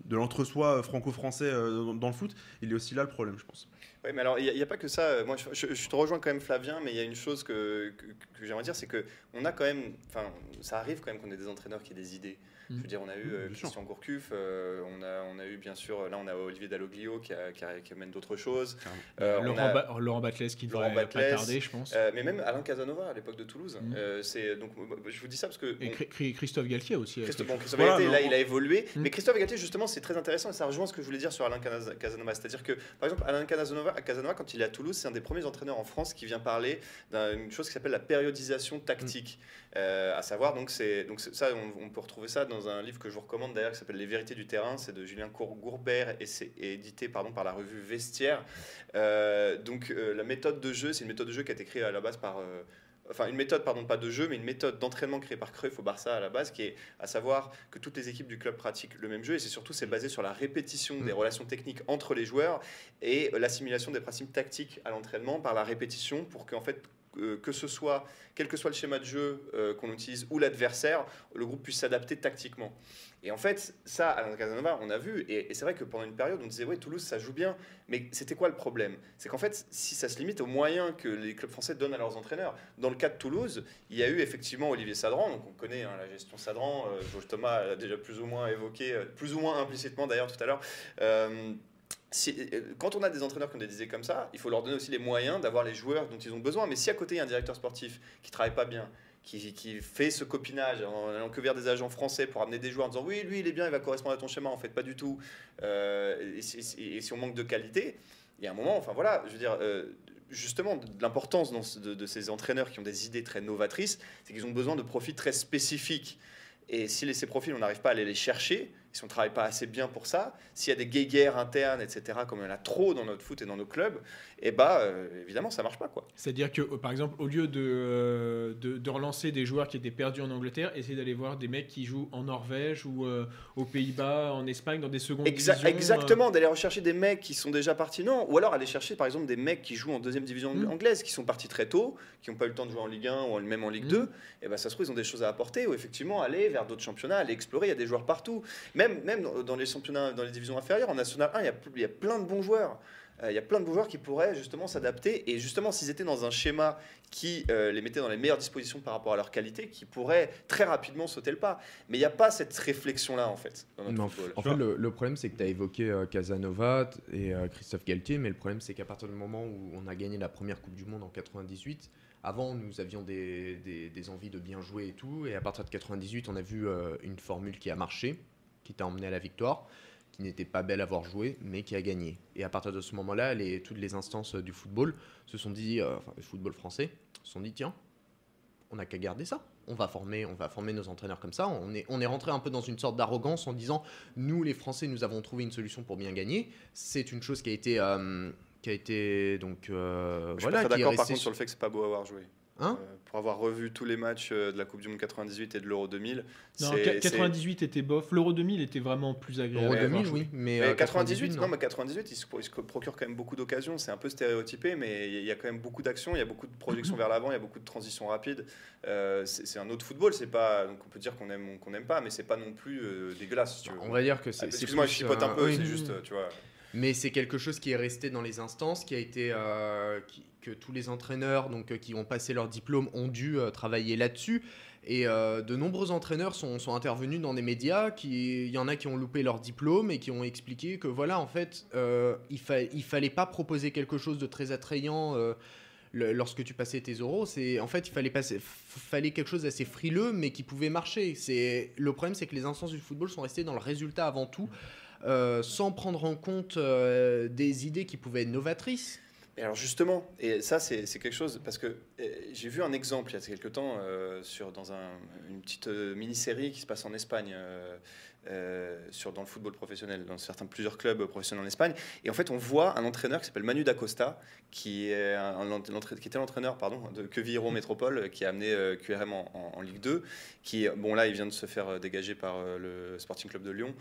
Speaker 3: de l'entre-soi franco-français euh, dans, le foot. Il est aussi là le problème, je pense.
Speaker 4: Oui, mais alors, il n'y a, pas que ça. Moi, je, je- je te rejoins quand même, Flavien, mais il y a une chose que, que, que j'aimerais dire, c'est que on a quand même, enfin, ça arrive quand même qu'on ait des entraîneurs qui aient des idées. Je
Speaker 2: Mm.
Speaker 4: veux dire, on a eu
Speaker 3: Mm,
Speaker 4: euh. Christian Gourcuff, euh, on, a, on a eu bien sûr, là, on a Olivier Dalloglio qui, a- qui, a- qui amène d'autres choses. Euh,
Speaker 2: Laurent,
Speaker 4: a-
Speaker 2: Ba- Laurent Batles qui
Speaker 4: Laurent
Speaker 2: devrait pas tarder, je pense.
Speaker 4: euh, mais même Alain Casanova à l'époque de Toulouse.
Speaker 2: Mm.
Speaker 4: Euh, c'est donc, je vous dis ça parce que
Speaker 2: Et Christophe Galtier aussi.
Speaker 4: Christophe, bon, Christophe
Speaker 3: Voilà,
Speaker 4: Galtier, là,
Speaker 3: on-
Speaker 4: il a évolué.
Speaker 2: Mm.
Speaker 4: Mais Christophe Galtier, justement, c'est très intéressant et ça rejoint ce que je voulais dire sur Alain Casanova. C'est-à-dire que, par exemple, Alain Casanova, Casanova, quand il est à Toulouse, c'est un des premiers entraîneurs en France qui vient parler d'une chose qui s'appelle la périodisation tactique. Euh, à savoir, donc, c'est, donc ça, on, on peut retrouver ça dans un livre que je vous recommande d'ailleurs qui s'appelle Les vérités du terrain. C'est de Julien Gourbert et c'est édité pardon, par la revue Vestiaire. Euh, donc, euh, la méthode de jeu, c'est une méthode de jeu qui a été créée à la base par. Enfin, une méthode, pardon, pas de jeu, mais une méthode d'entraînement créée par Cruyff au Barça à la base, qui est à savoir que toutes les équipes du club pratiquent le même jeu, et c'est surtout c'est basé sur la répétition des
Speaker 5: Mm.
Speaker 4: relations techniques entre les joueurs et l'assimilation des principes tactiques à l'entraînement par la répétition, pour qu'en fait que ce soit, quel que soit le schéma de jeu euh, qu'on utilise ou l'adversaire, le groupe puisse s'adapter tactiquement. Et en fait, ça, à Casanova, on a vu, et, c'est vrai que pendant une période, on disait, ouais, Toulouse, ça joue bien, mais c'était quoi le problème? C'est qu'en fait, si ça se limite aux moyens que les clubs français donnent à leurs entraîneurs, dans le cas de Toulouse, il y a eu effectivement Olivier Sadran, donc on connaît hein, la gestion Sadran, euh, Georges Thomas l'a déjà plus ou moins évoqué, euh, plus ou moins implicitement d'ailleurs tout à l'heure. Euh, euh, quand on a des entraîneurs qui ont des idées comme ça, il faut leur donner aussi les moyens d'avoir les joueurs dont ils ont besoin. Mais si à côté il y a un directeur sportif qui travaille pas bien, qui, fait ce copinage en allant que vers des agents français pour amener des joueurs en disant oui, lui il est bien, il va correspondre à ton schéma, en fait pas du tout. Euh, et, si, on manque de qualité, il y a un moment, enfin voilà, je veux dire, euh, justement, l'importance de, de ces entraîneurs qui ont des idées très novatrices, c'est qu'ils ont besoin de profils très spécifiques. Et si ces profils, on n'arrive pas à aller les chercher, si on ne travaille pas assez bien pour ça, s'il y a des guéguerres internes, etc., comme il y en a trop dans notre foot et dans nos clubs, et bah, euh, évidemment, ça marche pas, quoi.
Speaker 2: C'est-à-dire que, euh, par exemple, au lieu de, euh, de, de relancer des joueurs qui étaient perdus en Angleterre, essayer d'aller voir des mecs qui jouent en Norvège ou euh, aux Pays-Bas, en Espagne, dans des secondes
Speaker 4: Exa-
Speaker 2: divisions.
Speaker 4: exactement, d'aller rechercher des mecs qui sont déjà partis, non. Ou alors aller chercher par exemple des mecs qui jouent en deuxième division ang-
Speaker 2: Mm.
Speaker 4: anglaise, qui sont partis très tôt, qui n'ont pas eu le temps de jouer en Ligue 1 ou même en Ligue
Speaker 2: Mm.
Speaker 4: 2. Et ben ça se trouve, ils ont des choses à apporter. Ou effectivement, aller vers d'autres championnats, aller explorer. Il y a des joueurs partout. Même, même dans- dans les championnats, dans les divisions inférieures, en National 1, il y a, pl- il y a plein de bons joueurs. Euh, il y a plein de bons joueurs qui pourraient justement s'adapter. Et justement, s'ils étaient dans un schéma qui euh, les mettait dans les meilleures dispositions par rapport à leur qualité, qui pourraient très rapidement sauter le pas. Mais il n'y a pas cette réflexion-là, en fait, dans notre
Speaker 5: Mais en,
Speaker 4: football.
Speaker 5: en fait, le, le problème, c'est que tu as évoqué euh, Casanova et euh, Christophe Galtier, mais le problème, c'est qu'à partir du moment où on a gagné la première Coupe du Monde en 98, avant, nous avions des, des- des envies de bien jouer et tout, et à partir de 98, on a vu euh, une formule qui a marché, qui t'a emmené à la victoire, qui n'était pas belle à voir jouer, mais qui a gagné. Et à partir de ce moment-là, les, toutes les instances euh, du football se sont dit, euh, enfin, le football français, se sont dit, tiens, on n'a qu'à garder ça. On va former, on va former nos entraîneurs comme ça. On est, on est rentré un peu dans une sorte d'arrogance en disant nous les Français nous avons trouvé une solution pour bien gagner. C'est une chose qui a été euh, qui a été donc euh,
Speaker 4: Je suis
Speaker 5: voilà
Speaker 4: pas
Speaker 5: qui est
Speaker 4: d'accord par contre sur le fait que c'est pas beau à avoir joué.
Speaker 5: Hein
Speaker 4: Euh, pour avoir revu tous les matchs euh, de la Coupe du Monde 98 et de l'Euro 2000,
Speaker 2: Non,
Speaker 4: c'est-
Speaker 2: qua-
Speaker 4: c'est-
Speaker 2: 98 était bof. L'Euro 2000 était vraiment plus agréable.
Speaker 5: Euro
Speaker 4: Ouais,
Speaker 5: 2000
Speaker 2: ouais.
Speaker 5: oui, mais,
Speaker 4: Mais
Speaker 5: euh,
Speaker 4: 98, non.
Speaker 5: non.
Speaker 4: mais 98, il se, il se procure quand même beaucoup d'occasions. C'est un peu stéréotypé, mais il y a quand même beaucoup d'actions, il y a beaucoup de projection vers l'avant, il y a beaucoup de transitions rapides. Euh, c'est un autre football. C'est pas, donc on peut dire qu'on aime, ou qu'on n'aime pas, mais c'est pas non plus euh, dégueulasse. si tu veux.
Speaker 5: On va dire que
Speaker 4: Ah,
Speaker 5: c'est. c'est
Speaker 4: Excuse-moi, je chipote un peu.
Speaker 5: oui.
Speaker 4: C'est juste, tu vois.
Speaker 5: Mais c'est quelque chose qui est resté dans les instances, qui a été euh, qui- tous les entraîneurs donc euh, qui ont passé leur diplôme ont dû euh, travailler là-dessus. Et euh, de nombreux entraîneurs sont, intervenus dans des médias. Il y en a qui ont loupé leur diplôme et qui ont expliqué que voilà, en fait, il, fa- fallait pas proposer quelque chose de très attrayant. lorsque tu passais tes euros, c'est en fait il fallait quelque chose d'assez frileux mais qui pouvait marcher. Le problème, c'est que les instances du football sont restées dans le résultat avant tout, sans prendre en compte des idées qui pouvaient être novatrices.
Speaker 4: Alors justement, et ça c'est quelque chose, parce que euh, j'ai vu un exemple il y a quelques temps euh, sur, dans un- une petite euh, mini-série qui se passe en Espagne, sur, dans le football professionnel, dans certains, plusieurs clubs professionnels en Espagne. Et en fait, on voit un entraîneur qui s'appelle Manu D'Acosta, qui, est qui était l'entraîneur pardon, de Quevillero Métropole, qui a amené QRM en, Ligue 2, qui, bon là, il vient de se faire dégager par le Sporting Club de Lyon.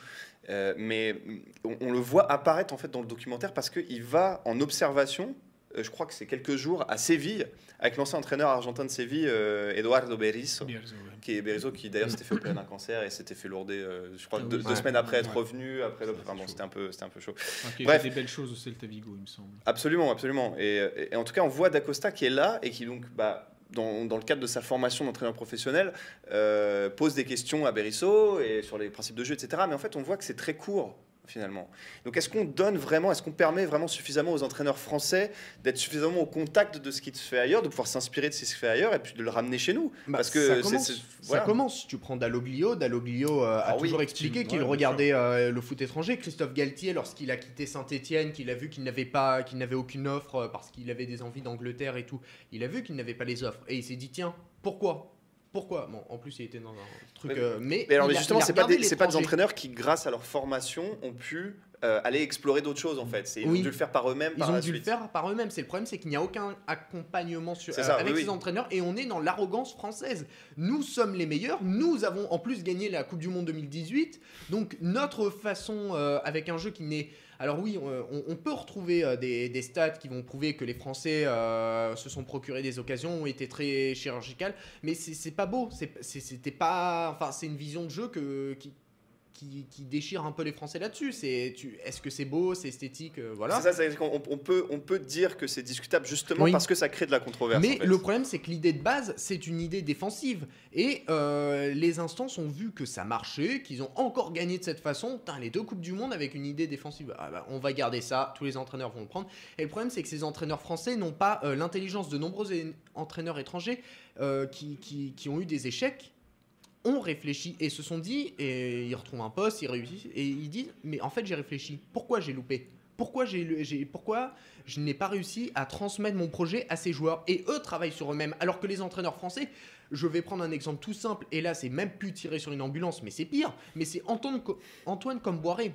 Speaker 4: Mais on, on le voit apparaître en fait dans le documentaire parce qu'il va en observation, je crois que c'est quelques jours, à Séville, avec l'ancien entraîneur argentin de Séville, euh, Eduardo Berizzo,
Speaker 2: ouais.
Speaker 4: qui est Berizzo qui d'ailleurs s'était fait opérer d'un cancer et s'était fait lourder, euh, je crois,
Speaker 2: Ah
Speaker 4: deux, semaines après être revenu. Après, le- enfin, bon, c'était un peu, c'était un peu chaud. Bref.
Speaker 2: des belles choses au Celta Vigo, il me semble.
Speaker 4: Absolument, absolument. Et, et- et en tout cas, on voit D'Acosta qui est là et qui donc, bah, dans, dans le cadre de sa formation d'entraîneur professionnel, euh, pose des questions à Berizzo et sur les principes de jeu, etc. Mais en fait, on voit que c'est très court finalement. Donc est-ce qu'on donne vraiment, est-ce qu'on permet vraiment suffisamment aux entraîneurs français d'être suffisamment au contact de ce qui se fait ailleurs, de pouvoir s'inspirer de ce qui se fait ailleurs et puis de le ramener chez nous
Speaker 5: Bah,
Speaker 4: Parce que
Speaker 5: ça commence. Ça
Speaker 4: voilà.
Speaker 5: commence. Tu prends Dalloglio. Dalloglio euh, a
Speaker 4: Ah oui,
Speaker 5: toujours expliqué qu'il
Speaker 2: ouais,
Speaker 5: regardait euh, le foot étranger. Christophe Galtier, lorsqu'il a quitté Saint-Etienne, qu'il a vu qu'il n'avait pas, qu'il n'avait aucune offre euh, parce qu'il avait des envies d'Angleterre et tout, il a vu qu'il n'avait pas les offres et il s'est dit tiens pourquoi? Pourquoi bon en plus il était dans un truc
Speaker 4: Mais-
Speaker 5: euh, mais,
Speaker 4: Mais alors
Speaker 5: il a-
Speaker 4: justement, c'est pas, des, pas des entraîneurs qui, grâce à leur formation, ont pu euh, aller explorer d'autres choses en fait. Ils
Speaker 5: Oui.
Speaker 4: ont dû le faire par eux-mêmes.
Speaker 5: Ils
Speaker 4: par
Speaker 5: ont
Speaker 4: la
Speaker 5: dû le faire par eux-mêmes. C'est le problème, c'est qu'il n'y a aucun accompagnement sur, euh,
Speaker 4: ça,
Speaker 5: avec
Speaker 4: oui,
Speaker 5: ces
Speaker 4: oui.
Speaker 5: entraîneurs et on est dans l'arrogance française. Nous sommes les meilleurs. Nous avons en plus gagné la Coupe du Monde 2018. Donc notre façon euh, avec un jeu qui n'est alors oui, on, peut retrouver euh, des, stats qui vont prouver que les Français euh, se sont procurés des occasions, ont été très chirurgicales, mais c'est pas beau. C'était pas, enfin, c'est une vision de jeu que, qui, qui déchire un peu les Français là-dessus. C'est, tu- est-ce que c'est beau, c'est esthétique, euh, voilà.
Speaker 4: C'est ça, c'est qu'on on peut, on peut dire que c'est discutable justement
Speaker 5: Oui.
Speaker 4: parce que ça crée de la controverse.
Speaker 5: Mais
Speaker 4: en fait.
Speaker 5: le problème, c'est que l'idée de base, c'est une idée défensive. Et euh, les instances ont vu que ça marchait, qu'ils ont encore gagné de cette façon. Putain, les deux Coupes du Monde avec une idée défensive. Ah bah, on va garder ça, tous les entraîneurs vont le prendre. Et le problème, c'est que ces entraîneurs français n'ont pas euh, l'intelligence de nombreux entraîneurs étrangers qui, qui- qui ont eu des échecs. Ont réfléchi et se sont dit, et ils retrouvent un poste, ils réussissent, et ils disent, mais en fait j'ai réfléchi, pourquoi j'ai loupé? Pourquoi, j'ai, pourquoi je n'ai pas réussi à transmettre mon projet à ces joueurs? Et eux travaillent sur eux-mêmes, alors que les entraîneurs français, je vais prendre un exemple tout simple, et là c'est même plus tiré sur une ambulance, mais c'est pire, mais c'est Antoine, Antoine Comboiré.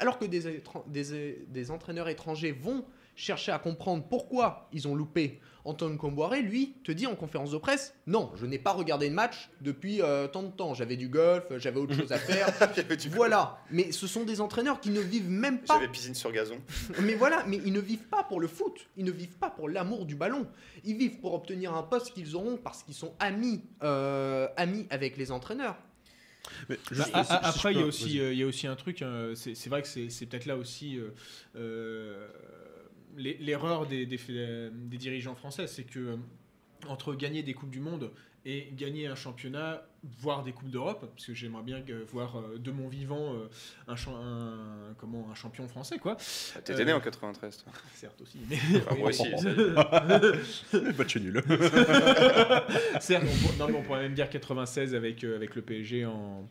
Speaker 5: Alors que des, des, des entraîneurs étrangers vont chercher à comprendre pourquoi ils ont loupé Antoine Comboiré, lui, te dit en conférence de presse Non, je n'ai pas regardé de match depuis euh, tant de temps. J'avais du golf, j'avais autre chose à faire. voilà. Mais ce sont des entraîneurs qui ne vivent même pas.
Speaker 4: J'avais piscine sur gazon.
Speaker 5: mais voilà, mais ils ne vivent pas pour le foot. Ils ne vivent pas pour l'amour du ballon. Ils vivent pour obtenir un poste qu'ils auront parce qu'ils sont amis, euh, amis avec les entraîneurs.
Speaker 2: Mais bah, après, il, y a aussi, euh, il y a aussi un truc, hein, c'est vrai que c'est peut-être là aussi l'erreur des, des, dirigeants français, c'est que euh, entre gagner des Coupes du Monde et gagner un championnat, voire des Coupes d'Europe, parce que j'aimerais bien voir euh, de mon vivant euh, un, un, comment, un champion français. quoi.
Speaker 4: Ah, t'étais né en 93, toi.
Speaker 2: Certes aussi. Mais...
Speaker 4: moi aussi.
Speaker 3: Match nul.
Speaker 2: Certes, on, non, on pourrait même dire 96 avec, avec le PSG en,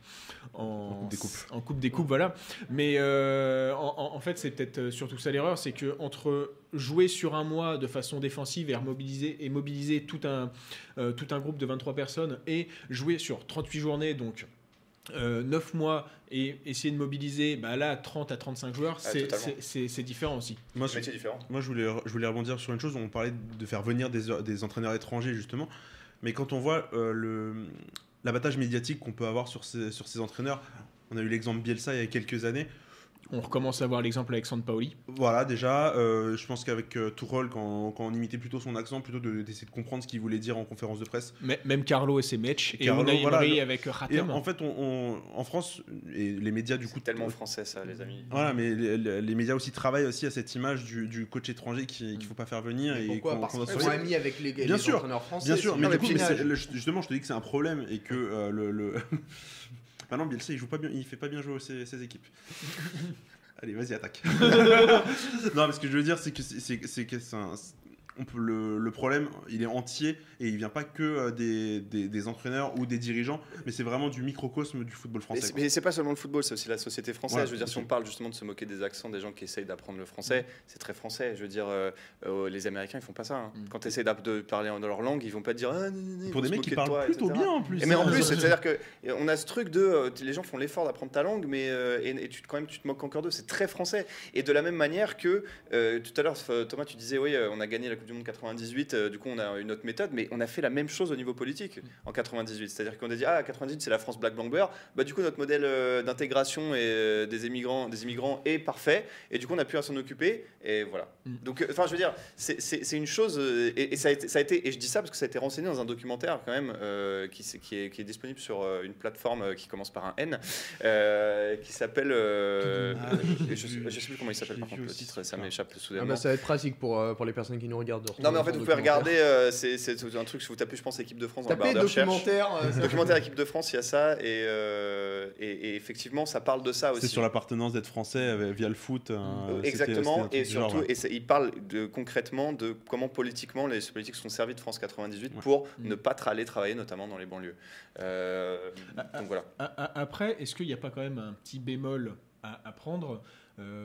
Speaker 2: en,
Speaker 3: coupe des coupes.
Speaker 2: En coupe des coupes, voilà. Mais en, en, fait, c'est peut-être surtout ça l'erreur, c'est que entre jouer sur un mois de façon défensive et mobiliser, et mobiliser tout, un, euh, tout un groupe de 23 personnes et jouer sur 38 journées, donc 9 euh, mois et essayer de mobiliser bah là 30 à 35 joueurs, ah, c'est différent aussi.
Speaker 3: Moi, différent. moi je, voulais, je voulais rebondir sur une chose, on parlait de faire venir des, des entraîneurs étrangers justement, mais quand on voit euh, le l'abattage médiatique qu'on peut avoir sur ces, sur ces entraîneurs, on a eu l'exemple Bielsa il y a quelques années,
Speaker 2: on recommence à voir l'exemple Alexandre Paoli.
Speaker 3: Voilà, déjà, euh, je pense qu'avec euh, Tourol, quand, quand, on imitait plutôt son accent, plutôt d'essayer de, comprendre ce qu'il voulait dire en conférence de presse.
Speaker 2: Mais, même Carlo et ses matchs, et, on a voilà, avec Ratem.
Speaker 3: en fait, on, en France, et les médias du coup.
Speaker 4: tellement français ça, les amis.
Speaker 3: Voilà, mais les, médias aussi travaillent aussi à cette image du, coach étranger qu'il ne faut pas faire venir.
Speaker 5: et pourquoi Parce qu'ils sont amis avec les,
Speaker 3: bien sûr,
Speaker 5: entraîneurs français.
Speaker 3: Bien sûr, mais, du coup, justement, je te dis que c'est un problème et que euh, le non, Bielsa, il joue pas bien, il fait pas bien jouer ses, équipes. Allez, vas-y, attaque. non, mais ce que je veux dire, c'est que c'est que c'est un, le, problème, il est entier et il vient pas que euh, des, des, entraîneurs ou des dirigeants, mais c'est vraiment du microcosme du football français.
Speaker 4: Mais c'est pas seulement le football, c'est aussi la société française. je veux dire, si on parle justement de se moquer des accents des gens qui essayent d'apprendre le français, c'est très français. Je veux dire, euh, euh, les Américains, ils font pas ça. Hein. Mm. Quand tu essaies de parler dans leur langue, ils vont pas te dire. Ah,
Speaker 3: Pour des mecs qui parlent plutôt bien en plus.
Speaker 4: mais en plus, c'est-à-dire que on a ce truc de. les gens font l'effort d'apprendre ta langue, mais et, tu, quand même, tu te moques encore d'eux. C'est très français. Et de la même manière que tout à l'heure, Thomas, tu disais, oui, on a gagné la Coupe du Monde 98 euh, du coup, on a une autre méthode, mais on a fait la même chose au niveau politique en 98. C'est-à-dire qu'on a dit, ah, 98, c'est la France Black Blanc Beurre. Bah, du coup, notre modèle euh, d'intégration euh, des immigrants, des immigrants est parfait. Et du coup, on a pu s'en occuper. Et voilà. Mm. Donc, enfin, je veux dire, c'est une chose. Et, ça, a été, ça, a été, et je dis ça parce que ça a été renseigné dans un documentaire, quand même, qui, qui, est, qui, est, disponible sur une plateforme qui commence par un N, qui s'appelle. Ah, je, ne sais plus comment il s'appelle, par contre, le titre, ça m'échappe soudainement.
Speaker 5: Ah bah, ça va être pratique pour, pour les personnes qui nous regardent.
Speaker 4: Non, mais en fait, vous pouvez regarder, euh, c'est un truc, si vous tapez, je pense, équipe de France dans
Speaker 5: Tapez documentaire.
Speaker 4: Euh, documentaire équipe de France, il y a ça. Euh, et, et, effectivement, ça parle de ça aussi.
Speaker 3: C'est sur l'appartenance d'être français via le foot. Hein,
Speaker 4: Exactement. Et surtout, et il parle de, concrètement de comment politiquement les politiques sont servis de France 98 pour mm. ne pas aller travailler, notamment dans les banlieues. donc voilà.
Speaker 2: Après, est-ce qu'il n'y a pas quand même un petit bémol à, prendre?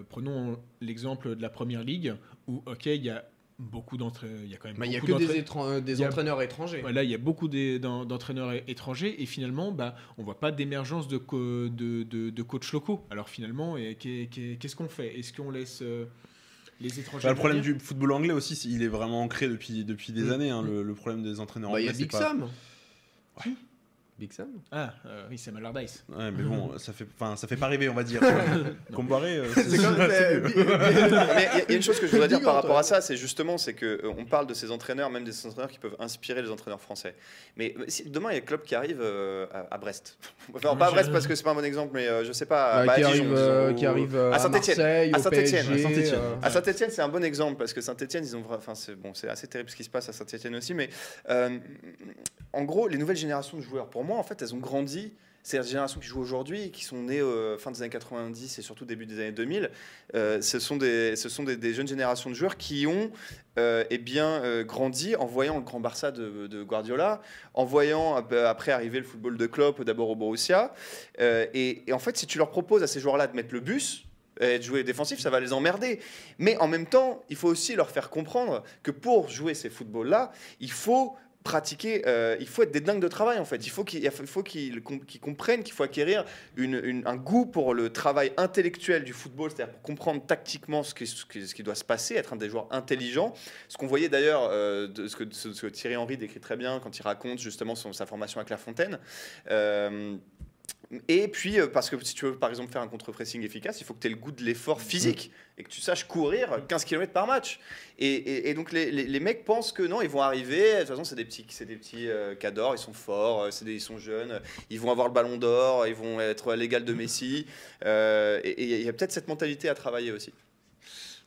Speaker 2: Prenons l'exemple de la Première Ligue où, ok, il y a beaucoup d'entraîneurs. Il y a quand même.
Speaker 5: Bah, il y a que des, des entraîneurs étrangers.
Speaker 2: Là, il y a beaucoup d'entraîneurs étrangers et finalement, bah, on voit pas d'émergence de, de, de, coachs locaux. Alors finalement, qu'est-ce qu'on fait? Est-ce qu'on laisse euh, les étrangers
Speaker 3: bah, Le problème du football anglais aussi, il est vraiment ancré depuis, depuis des mm. années. Hein, le, problème des entraîneurs anglais.
Speaker 5: Il y a Big Sam. Big Sam
Speaker 2: Ah, euh, oui, c'est Allardyce.
Speaker 3: Ouais, mais bon, ça fait, ça fait pas rêver, on va dire. Comboiré, euh,
Speaker 4: c'est comme Mais il y, a une chose que je voudrais dire par rapport à ça, c'est justement, c'est que euh, on parle de ces entraîneurs, même des entraîneurs qui peuvent inspirer les entraîneurs français. Mais si, demain, il y a club qui arrive à, Brest. Enfin, pas à Brest parce que c'est pas un bon exemple, mais je sais pas.
Speaker 5: Bah, qui, arrive, qui, arrive, à Saint-Etienne.
Speaker 4: À Saint-Etienne. À Saint-Etienne, c'est un bon exemple parce que Saint-Etienne, ils ont. Enfin, c'est bon, assez terrible ce qui se passe à Saint-Etienne aussi, mais en gros, les nouvelles générations de joueurs, pour moi, en fait, elles ont grandi. Ces générations qui jouent aujourd'hui, qui sont nées euh, fin des années 90 et surtout début des années 2000, euh, ce sont, des, jeunes générations de joueurs qui ont euh, eh bien, grandi en voyant le grand Barça de, Guardiola, en voyant après arriver le football de Klopp, d'abord au Borussia. Et, et, en fait, si tu leur proposes à ces joueurs-là de mettre le bus, être joué défensif, ça va les emmerder. Mais en même temps, il faut aussi leur faire comprendre que pour jouer ces footballs-là, il faut pratiquer, euh, il faut être des dingues de travail en fait. Il faut qu'ils qu'ils qu'ils comprennent qu'il faut acquérir un goût pour le travail intellectuel du football, c'est-à-dire pour comprendre tactiquement ce qui, doit se passer, être un des joueurs intelligents. Ce qu'on voyait d'ailleurs, euh, ce, que, Thierry Henry décrit très bien quand il raconte justement son- sa formation à Clairefontaine. Euh, et puis, euh, parce que si tu veux par exemple faire un contre-pressing efficace, il faut que tu aies le goût de l'effort physique et que tu saches courir 15 km par match. Et, et- et donc les, les- les mecs pensent que non, ils vont arriver, de toute façon c'est des petits, c'est des petits euh, cadors, ils sont forts, euh, des- ils sont jeunes, ils vont avoir le ballon d'or, ils vont être à l'égal de Messi. Euh, et il y a peut-être cette mentalité à travailler aussi.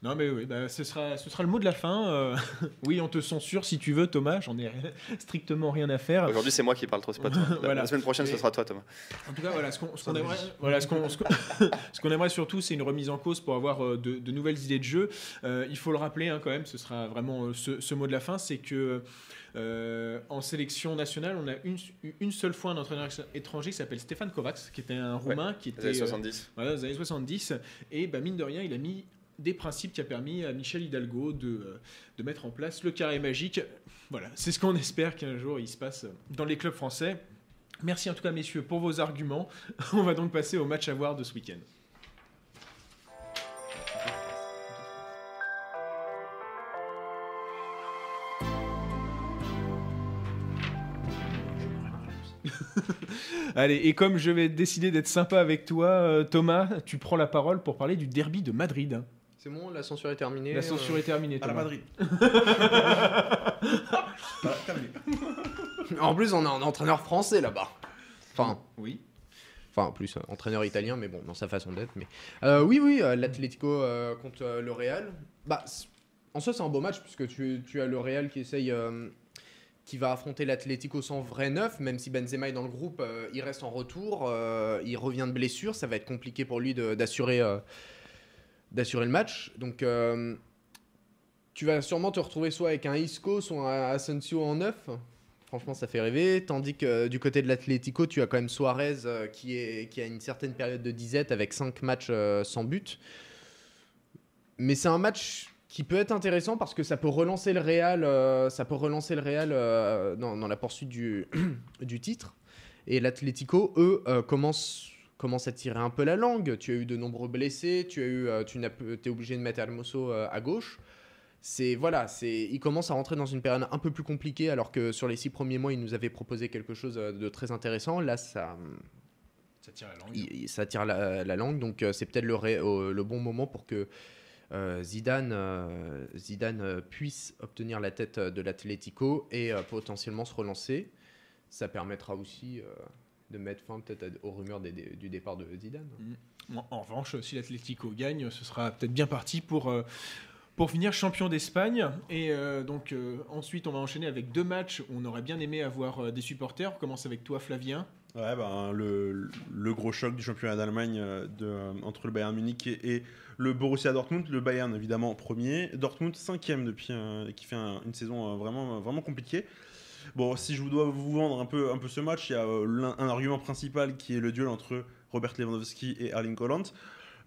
Speaker 2: Non, mais oui, bah, ce, sera, ce sera le mot de la fin. euh, oui, on te censure si tu veux, Thomas. J'en ai strictement rien à faire.
Speaker 4: Aujourd'hui c'est moi qui parle trop, c'est pas toi. La-
Speaker 2: Voilà.
Speaker 4: La semaine prochaine ce sera toi Thomas.
Speaker 2: En tout cas, voilà, ce qu'on ce qu'on aimerait, voilà, ce qu'on- ce qu'on aimerait surtout, c'est une remise en cause pour avoir euh, de, de nouvelles idées de jeu. Euh, il faut le rappeler hein, quand même, ce sera vraiment ce, ce mot de la fin, c'est que euh, en sélection nationale, on a une, une seule fois un entraîneur étranger qui s'appelle Stéphane Kovacs, qui était un Roumain, qui
Speaker 4: Les
Speaker 2: était
Speaker 4: années
Speaker 2: euh,
Speaker 4: 70.
Speaker 2: voilà, dans les années 70. Et bah, mine de rien, il a mis des principes qui a permis à Michel Hidalgo de, euh, de mettre en place le carré magique. Voilà, c'est ce qu'on espère qu'un jour il se passe dans les clubs français. Merci en tout cas, messieurs, pour vos arguments. On va donc passer au match à voir de ce week-end. Allez, et comme je vais décider d'être sympa avec toi, euh, Thomas, tu prends la parole pour parler du derby de Madrid.
Speaker 5: C'est bon, la censure est terminée.
Speaker 2: La censure est terminée,
Speaker 3: À la. Madrid. Voilà, terminé.
Speaker 5: euh. En plus, on a un entraîneur français là-bas. Enfin,
Speaker 2: Oui.
Speaker 5: Enfin, en plus, euh, entraîneur italien, mais bon, dans sa façon d'être. Mais Euh, oui, oui, euh, l'Atlético euh, contre euh, le Real. Bah, en soi, c'est un beau match puisque tu, tu as le Real qui essaye, euh, qui va affronter l'Atlético sans vrai neuf, même si Benzema est dans le groupe, euh, il reste en retour, euh, il revient de blessure, ça va être compliqué pour lui d'assurer, euh, d'assurer le match. Donc, euh, tu vas sûrement te retrouver soit avec un Isco, soit un Asensio en neuf. Franchement, ça fait rêver. Tandis que euh, du côté de l'Atlético, tu as quand même Suarez euh, qui, a une certaine période de disette avec 5 matchs sans but. Mais c'est un match qui peut être intéressant parce que ça peut relancer le Real, ça peut relancer le Real dans, la poursuite du, du titre. Et l'Atlético, eux, commencent, commencent à tirer un peu la langue. Tu as eu de nombreux blessés, tu as eu, euh, tu n'as, es obligé de mettre Hermoso euh, à gauche c'est voilà, c'est il commence à rentrer dans une période un peu plus compliquée alors que sur les six premiers mois il nous avait proposé quelque chose euh, de très intéressant. Là ça
Speaker 2: Ça tire la langue.
Speaker 5: il- ça tire la, la langue donc c'est peut-être le, ré- au- le bon moment pour que euh, Zidane euh, Zidane euh, puisse obtenir la tête de l'Atlético et potentiellement se relancer. Ça permettra aussi de mettre fin peut-être aux rumeurs des- des- du départ de Zidane.
Speaker 2: En, en revanche, si l'Atlético gagne, ce sera peut-être bien parti pour, euh, pour finir champion d'Espagne. Et euh, donc euh, ensuite, on va enchaîner avec deux matchs où on aurait bien aimé avoir des supporters. On commence avec toi, Flavien.
Speaker 3: Ouais, ben, le, le gros choc du championnat d'Allemagne de, entre le Bayern Munich et, et le Borussia Dortmund. Le Bayern, évidemment, en premier. Dortmund, cinquième depuis, euh, qui fait un- une saison euh, vraiment, vraiment compliquée. Bon, si je vous dois vous vendre un peu, un peu ce match, il y a euh, un argument principal qui est le duel entre Robert Lewandowski et Erling Haaland.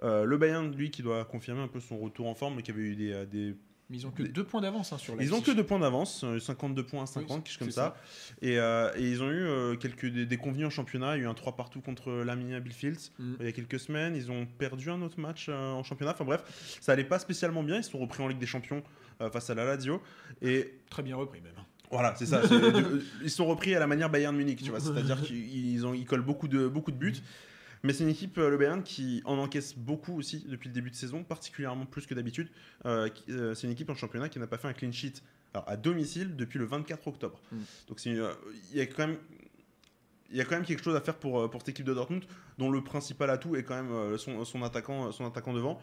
Speaker 3: Euh, le Bayern, lui, qui doit confirmer un peu son retour en forme, mais qui avait eu des, euh, des
Speaker 2: Mais ils ont que
Speaker 3: Des-
Speaker 2: deux points d'avance hein, sur la
Speaker 3: ils ont que deux points d'avance, euh, 52 points à 50,
Speaker 2: Oui,
Speaker 3: quelque chose comme ça. Et, euh, et ils ont eu euh, quelques dé- déconvenus en championnat. Il y a eu un 3 partout contre l'Arminia Bielefeld
Speaker 2: Mm.
Speaker 3: il y a quelques semaines. Ils ont perdu un autre match en championnat. Enfin bref, ça allait pas spécialement bien. Ils se sont repris en Ligue des Champions face à la Lazio. Et
Speaker 2: Très bien repris même.
Speaker 3: Voilà, c'est ça. ils sont repris à la manière Bayern Munich, tu vois. C'est-à-dire qu'ils ils ont- ils collent beaucoup de, beaucoup de buts. Mais c'est une équipe, euh, le Bayern, qui en encaisse beaucoup aussi depuis le début de saison, particulièrement plus que d'habitude. Euh, euh, c'est une équipe en championnat qui n'a pas fait un clean sheet alors, à domicile depuis le 24 octobre.
Speaker 2: Mm.
Speaker 3: Donc euh, il y a quand même il y a quand même quelque chose à faire pour, euh, pour cette équipe de Dortmund, dont le principal atout est quand même euh, son, son attaquant, son attaquant devant.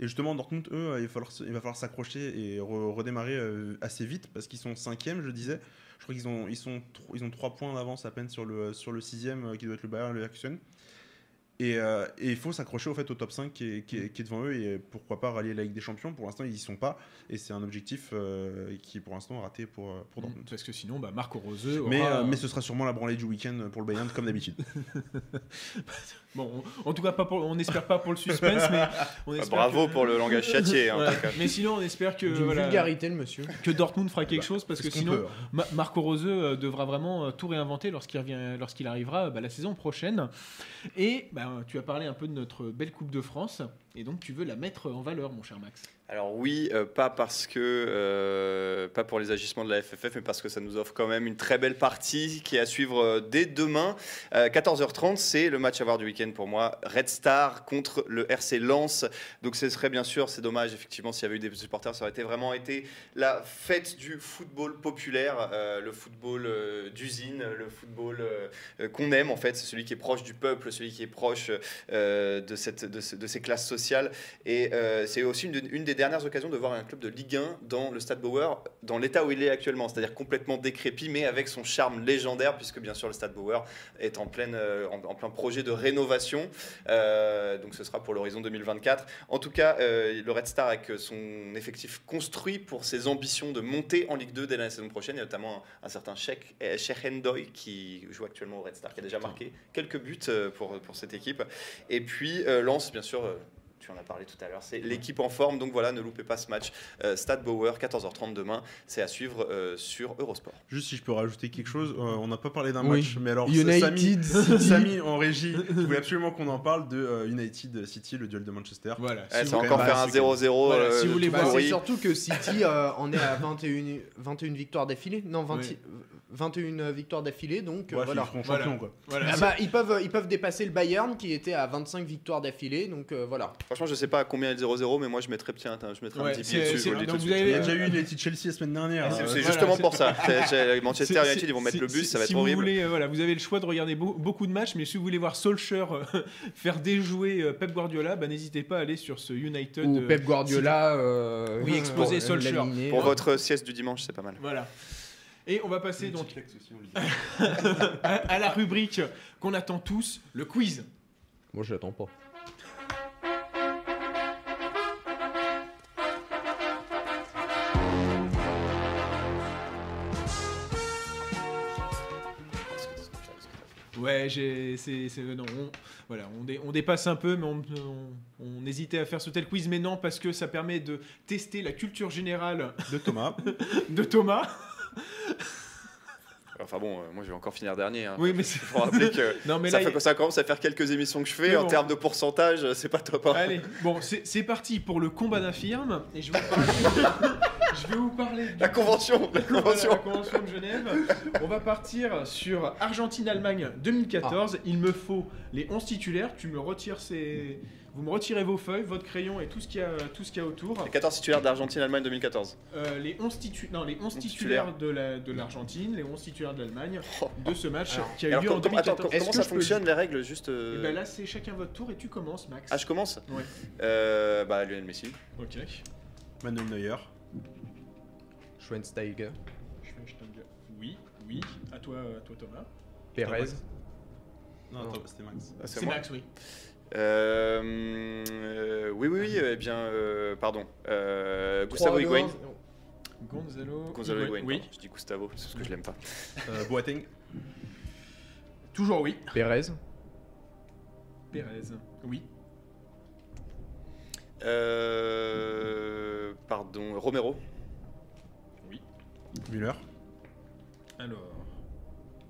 Speaker 3: Et justement, Dortmund, eux, euh, il va falloir, s'accrocher et re- redémarrer euh, assez vite parce qu'ils sont cinquième, je disais. Je crois qu'ils ont, ils ont trois points d'avance à peine sur le, sur le sixième, euh, qui doit être le Bayern Leverkusen. Et euh, et il faut s'accrocher au fait au top 5 qui est, qui est- qui est devant eux et pourquoi pas rallier la Ligue des Champions. Pour l'instant, ils y sont pas et c'est un objectif euh, qui est pour l'instant raté pour, euh, pour Dortmund.
Speaker 2: Parce que sinon, bah, Marco.
Speaker 3: Mais,
Speaker 2: aura-
Speaker 3: euh, mais ce sera sûrement la branlée du week-end pour le Bayern comme d'habitude.
Speaker 2: Bon, on- en tout cas, pas pour, on n'espère pas pour le suspense, mais on
Speaker 4: Bah,
Speaker 2: espère
Speaker 4: bravo
Speaker 2: que-
Speaker 4: pour le langage châtié. hein,
Speaker 2: Voilà.
Speaker 4: cas.
Speaker 2: Mais sinon, on espère que,
Speaker 5: D'une
Speaker 2: voilà,
Speaker 5: vulgarité, le monsieur.
Speaker 2: que Dortmund fera quelque chose parce que sinon,
Speaker 3: hein.
Speaker 2: Ma- Marco Roseux euh, devra vraiment euh, tout réinventer lorsqu'il revient, lorsqu'il arrivera bah, la saison prochaine. Et bah, tu as parlé un peu de notre belle Coupe de France, et donc tu veux la mettre en valeur, mon cher Max.
Speaker 4: Alors oui, euh, pas parce que euh, pas pour les agissements de la FFF, mais parce que ça nous offre quand même une très belle partie qui est à suivre euh, dès demain. Euh, 14h30, c'est le match à voir du week-end pour moi. Red Star contre le RC Lens. Donc ce serait bien sûr, c'est dommage effectivement s'il y avait eu des supporters, ça aurait été vraiment été la fête du football populaire, le football d'usine, le football qu'on aime en fait, celui qui est proche du peuple, celui qui est proche de, cette, de, ce- de ces classes sociales. Et c'est aussi une, une des occasions de voir un club de Ligue 1 dans le Stade Bauer, dans l'état où il est actuellement, c'est-à-dire complètement décrépit, mais avec son charme légendaire, puisque bien sûr le Stade Bauer est en, pleine, euh, en, en plein projet de rénovation. Euh, donc ce sera pour l'horizon 2024. En tout cas, euh, le Red Star avec son effectif construit pour ses ambitions de monter en Ligue 2 dès la saison prochaine, et notamment un, un certain Sheikh eh, Sheikh Endoy qui joue actuellement au Red Star, qui a déjà marqué quelques buts pour, pour cette équipe. Et puis euh, Lens, bien sûr. Tu en as parlé tout à l'heure, c'est l'équipe en forme, donc voilà, ne loupez pas ce match. Euh, Stade Bauer, 14h30 demain, c'est à suivre euh, sur Eurosport.
Speaker 3: Juste si je peux rajouter quelque chose, euh, on n'a pas parlé d'un
Speaker 5: Oui.
Speaker 3: match, mais alors
Speaker 5: United
Speaker 3: Samy, en régie voulait absolument qu'on en parle de euh, United City, le duel de Manchester.
Speaker 2: Voilà.
Speaker 4: Ouais,
Speaker 2: si
Speaker 4: ça va encore faire un
Speaker 3: c'est
Speaker 4: 0-0.
Speaker 2: Voilà,
Speaker 4: euh,
Speaker 2: si vous voulez voir,
Speaker 5: c'est surtout que City euh, en est à 21, 21 victoires d'affilée. Non, 20
Speaker 2: Oui.
Speaker 5: 21 victoires d'affilée. Donc euh,
Speaker 3: Ouais,
Speaker 5: voilà.
Speaker 3: ils
Speaker 2: Voilà.
Speaker 3: quoi.
Speaker 2: voilà,
Speaker 5: Ah bah, ils, peuvent, ils peuvent dépasser le Bayern qui était à 25 victoires d'affilée. Donc euh, voilà.
Speaker 4: Franchement, je sais pas à combien est le 0-0, mais moi je mettrais, tiens, attends, je mettrais
Speaker 2: Ouais,
Speaker 4: un petit pied dessus.
Speaker 2: donc vous avez-
Speaker 3: déjà eu United Chelsea la semaine dernière.
Speaker 4: C'est
Speaker 3: euh,
Speaker 2: voilà,
Speaker 4: justement pour ça. Manchester United, ils vont mettre le bus, ça va
Speaker 2: si
Speaker 4: être
Speaker 2: vous
Speaker 4: horrible.
Speaker 2: Voulez, euh, voilà, vous avez le choix de regarder beau- beaucoup de matchs, mais si vous voulez voir Solskjaer euh, faire déjouer euh, Pep Guardiola, bah, n'hésitez pas à aller sur ce United.
Speaker 5: Ou
Speaker 2: euh,
Speaker 5: Pep Guardiola. euh,
Speaker 2: Oui, exploser Solskjaer.
Speaker 4: Pour votre sieste du dimanche, c'est pas mal.
Speaker 2: Voilà. Et on va passer donc
Speaker 3: aussi, on
Speaker 2: à, à la rubrique qu'on attend tous, le quiz.
Speaker 5: Moi, je l'attends pas.
Speaker 2: Ouais, j'ai, c'est, c'est- non, on, voilà, on, dé- on dépasse un peu, mais on, on- on hésitait à faire ce tel quiz, mais non, parce que ça permet de tester la culture générale
Speaker 3: De Thomas.
Speaker 2: de Thomas.
Speaker 4: Enfin bon, euh, moi je vais encore finir dernier. hein.
Speaker 2: Oui, mais c'est-
Speaker 4: faut rappeler que
Speaker 2: non, mais
Speaker 4: ça,
Speaker 2: là,
Speaker 4: fait- ça commence à faire quelques émissions que je fais.
Speaker 2: Mais
Speaker 4: En
Speaker 2: bon.
Speaker 4: termes de pourcentage, c'est pas top. hein.
Speaker 2: Allez, bon, c'est, parti pour le combat d'infirme, et je vais vous parler, je vais vous parler du-
Speaker 4: La convention, la
Speaker 2: Voilà,
Speaker 4: convention.
Speaker 2: la convention de Genève. On va partir sur Argentine-Allemagne 2014. Il me faut les 11 titulaires. Tu me retires ces... Vous me retirez vos feuilles, votre crayon et tout ce qu'il y a, tout ce qu'il y a autour.
Speaker 4: Les 14 titulaires d'Argentine-Allemagne 2014.
Speaker 2: Euh, les 11, titu- non, les 11 titulaires de, la, de l'Argentine, les 11 titulaires de l'Allemagne
Speaker 4: Oh.
Speaker 2: de ce match
Speaker 5: Alors,
Speaker 2: qui a eu
Speaker 4: Alors,
Speaker 2: lieu en
Speaker 4: com- attends,
Speaker 2: 2014.
Speaker 4: com- comment
Speaker 5: Est-ce
Speaker 4: ça
Speaker 5: peux
Speaker 4: fonctionne les règles juste euh,
Speaker 2: Et ben là, c'est chacun votre tour et tu commences, Max.
Speaker 4: Ah, je commence
Speaker 2: Ouais.
Speaker 4: euh, Bah, Lionel Messi.
Speaker 2: Ok.
Speaker 3: Manuel Neuer.
Speaker 5: Schweinsteiger.
Speaker 2: Oui, oui. À toi, à toi Thomas.
Speaker 5: Perez.
Speaker 3: Non, attends, c'était Max.
Speaker 4: Ah,
Speaker 2: C'est
Speaker 4: moi
Speaker 2: Max, oui.
Speaker 4: Euh, euh, oui, oui, oui. Eh bien, euh, pardon. Euh, Gustavo
Speaker 5: 3-2-1.
Speaker 4: Higuain.
Speaker 2: Gonzalo.
Speaker 4: Gonzalo
Speaker 2: Higuain. Oui.
Speaker 4: pardon. Je dis Gustavo, c'est parce que je l'aime pas.
Speaker 3: Euh, Boateng.
Speaker 2: Toujours oui.
Speaker 5: Perez.
Speaker 2: Pérez. Oui.
Speaker 4: Euh, pardon, Romero.
Speaker 3: Müller.
Speaker 2: Alors.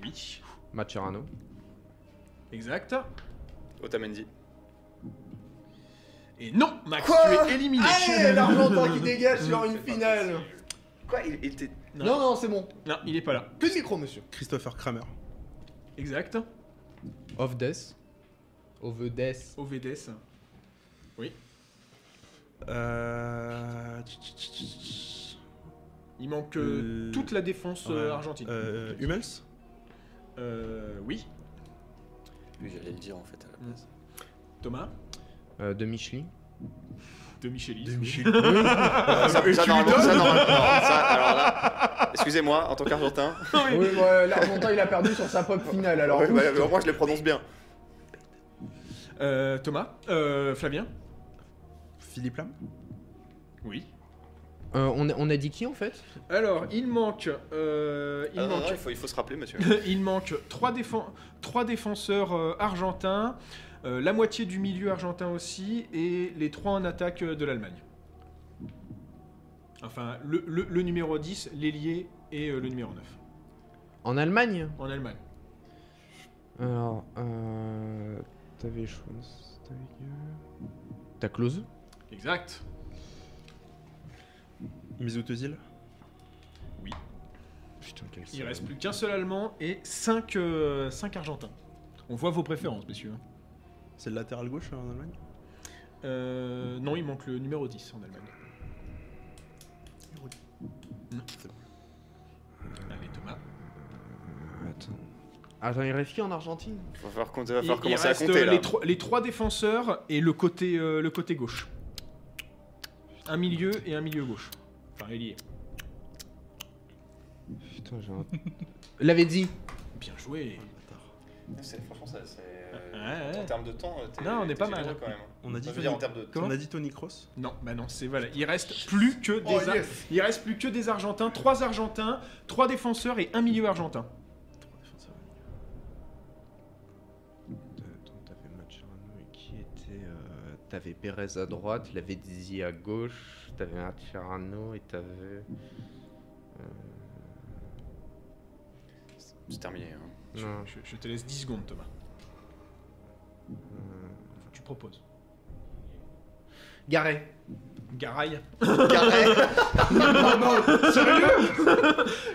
Speaker 2: Oui.
Speaker 5: Macherano.
Speaker 2: Exact.
Speaker 4: Otamendi.
Speaker 2: Et non, Max,
Speaker 5: Quoi
Speaker 2: tu es éliminé.
Speaker 5: Allez, l'Argentin qui dégage sur une finale.
Speaker 4: Quoi il, il était...
Speaker 2: Non.
Speaker 5: Non, non, c'est bon.
Speaker 2: Non, il est pas là.
Speaker 5: Plus de micro, monsieur.
Speaker 3: Christopher Kramer.
Speaker 2: Exact.
Speaker 5: Of Death. Of Death.
Speaker 2: OVDS.
Speaker 3: Euh...
Speaker 2: Il manque
Speaker 3: Euh,
Speaker 2: euh, toute la défense euh,
Speaker 3: ouais.
Speaker 2: argentine.
Speaker 3: Euh, Hummels.
Speaker 2: Euh, oui.
Speaker 4: Oui, j'allais le dire en fait. à la place.
Speaker 2: Thomas.
Speaker 5: Euh, de Micheli.
Speaker 2: De Michelis.
Speaker 3: De
Speaker 2: oui.
Speaker 3: Michel.
Speaker 4: ça, ça, normalement, ça, normalement, non, ça, alors là, excusez-moi, en tant qu'Argentin,
Speaker 5: oui, ouais, l'Argentin il a perdu sur sa propre finale alors.
Speaker 4: ouais, ouais, au moins je les prononce bien.
Speaker 2: Euh, Thomas euh, Flavien
Speaker 3: Philippe Lam
Speaker 2: Oui.
Speaker 5: Euh, on, a, on a dit qui en fait?
Speaker 2: Alors, il manque. euh, il,
Speaker 4: Ah, non,
Speaker 2: manque
Speaker 4: non, il, faut, il faut se rappeler, monsieur.
Speaker 2: il manque trois, défen- trois défenseurs euh, argentins, euh, la moitié du milieu argentin aussi, et les trois en attaque euh, de l'Allemagne. Enfin, le, le- le numéro 10, l'ailier et euh, le numéro 9
Speaker 5: En Allemagne?
Speaker 2: En Allemagne.
Speaker 5: Alors, euh, t'avais Schweinsteiger. T'as Klose
Speaker 2: Exact.
Speaker 3: Mesut Özil
Speaker 5: Putain, quel
Speaker 2: Il reste plus qu'un seul Allemand et 5 Argentins. On voit vos préférences, messieurs.
Speaker 3: C'est le latéral gauche euh, en Allemagne
Speaker 2: Euh, non, il manque le numéro 10 en Allemagne. Non. Allez, Thomas.
Speaker 5: Attends. Attends, il reste qui en Argentine?
Speaker 4: Il va falloir, compter- va
Speaker 2: Il,
Speaker 4: falloir
Speaker 2: il
Speaker 4: commencer à
Speaker 2: reste
Speaker 4: compter
Speaker 2: euh,
Speaker 4: là.
Speaker 2: les, trois- les trois défenseurs et le côté, euh, le côté gauche. Un milieu et un milieu gauche. Enfin, ailier.
Speaker 5: Putain, j'ai un. L'avait dit
Speaker 2: Bien joué.
Speaker 4: C'est- Franchement, ça, c'est.
Speaker 2: Ouais.
Speaker 4: En termes de temps, euh,
Speaker 2: Non, on est pas mal.
Speaker 4: quand même.
Speaker 3: On a dit Tony,
Speaker 4: dire en termes de.
Speaker 3: on a dit Tony Kroos
Speaker 2: Non, bah non, c'est voilà. Il reste plus que des,
Speaker 1: Oh, yes.
Speaker 2: il reste plus que des Argentins, trois Argentins, trois défenseurs et un milieu argentin.
Speaker 3: Trois défenseurs.
Speaker 5: Attends, t'avais Macherano et qui était. euh, T'avais Pérez à droite, Lavezzi à gauche, t'avais Macherano et t'avais. euh,
Speaker 4: C'est terminé. hein.
Speaker 5: Non,
Speaker 2: Je, je te laisse 10 secondes, Thomas. Tu proposes.
Speaker 5: Garret.
Speaker 2: Garay.
Speaker 4: Carré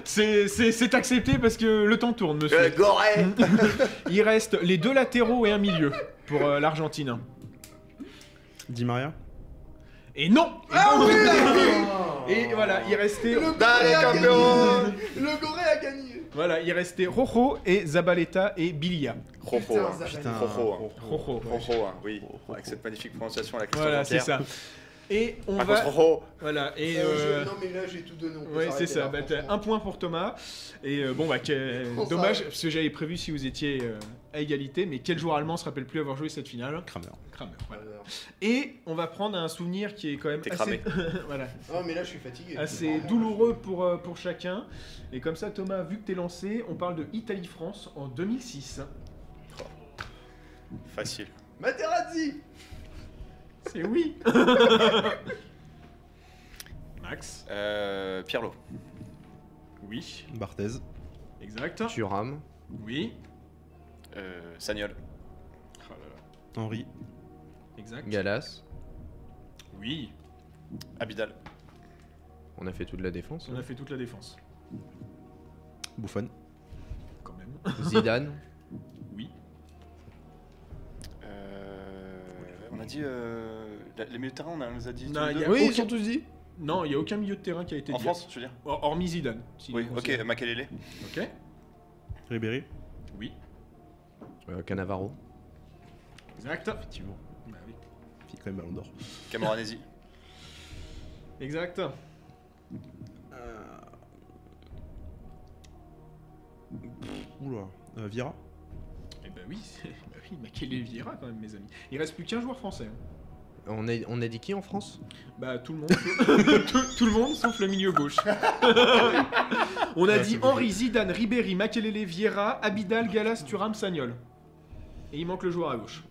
Speaker 2: C'est c'est- c'est accepté parce que le temps tourne, monsieur.
Speaker 4: Euh,
Speaker 2: Il reste les deux latéraux et un milieu pour euh, l'Argentine.
Speaker 3: Di Maria?
Speaker 2: Et non Et voilà, il restait,
Speaker 4: Dale, campeón
Speaker 1: Le Goré a gagné
Speaker 2: voilà, il restait Rojo et Zabaleta et Bilia.
Speaker 4: Rojo,
Speaker 1: Putain,
Speaker 4: hein. Rojo, hein.
Speaker 2: Rojo.
Speaker 4: Hein, oui. Avec cette magnifique prononciation à la Christophe
Speaker 2: Voilà, c'est ça. Et on
Speaker 4: Par
Speaker 2: va.
Speaker 4: contre,
Speaker 2: Voilà, et.
Speaker 1: Euh,
Speaker 2: euh,
Speaker 1: je- Non mais là j'ai tout donné.
Speaker 2: Ouais, c'est ça.
Speaker 1: là,
Speaker 2: Bah, un point pour Thomas. Et euh, bon, bah, dommage, parce que j'avais prévu si vous étiez euh, à égalité. Mais quel joueur allemand se rappelle plus avoir joué cette finale?
Speaker 3: Kramer.
Speaker 2: Kramer. voilà. Et on va prendre un souvenir qui est quand même
Speaker 4: T'es
Speaker 2: assez,
Speaker 4: cramé.
Speaker 2: voilà,
Speaker 1: Non mais là je suis fatigué.
Speaker 2: assez douloureux pour, euh, pour chacun. Et comme ça, Thomas, vu que t'es lancé, on parle de Italie-France en 2006.
Speaker 4: facile.
Speaker 1: Materazzi
Speaker 2: C'est oui Max
Speaker 4: Euh, Pirlo.
Speaker 2: Oui.
Speaker 3: Barthez.
Speaker 2: Exact.
Speaker 5: Thuram.
Speaker 2: Oui.
Speaker 4: Euh, Sagnol.
Speaker 2: Oh là là.
Speaker 3: Henri.
Speaker 2: Exact.
Speaker 5: Galas.
Speaker 2: Oui.
Speaker 4: Abidal.
Speaker 5: On a fait toute la défense.
Speaker 2: On a fait toute la défense.
Speaker 3: Buffon.
Speaker 2: Quand même.
Speaker 5: Zidane.
Speaker 4: on a dit. Euh, la- les milieux de terrain, on a- on les a dit. tous
Speaker 2: Non,
Speaker 4: les
Speaker 2: il y
Speaker 4: deux
Speaker 2: a
Speaker 5: Oui, ils sont tous dit.
Speaker 2: Non, il n'y a aucun milieu de terrain qui a été
Speaker 4: En
Speaker 2: dit.
Speaker 4: France, je veux dire.
Speaker 2: Hor- Hormis Zidane.
Speaker 4: Oui, ok. Makelele.
Speaker 2: Ok.
Speaker 3: Ribéry.
Speaker 2: Oui.
Speaker 5: Euh, Cannavaro.
Speaker 2: Exact.
Speaker 3: Effectivement.
Speaker 2: Bah oui.
Speaker 3: Fait quand même ballon d'or.
Speaker 4: Camoranesi.
Speaker 2: Exact.
Speaker 3: Oula. Euh, Vieira.
Speaker 2: Eh bah oui, Makele Vieira quand même, mes amis. Il reste plus qu'un joueur français. hein.
Speaker 5: On a, on a dit qui en France?
Speaker 2: Bah tout le monde, tout, tout le monde sauf le milieu gauche. On a
Speaker 3: Ouais,
Speaker 2: dit
Speaker 3: c'est
Speaker 2: Henri, Zidane, Ribéry, Makelele, Vieira, Abidal, Galas, Thuram, Sagnol. Et il manque le joueur à gauche.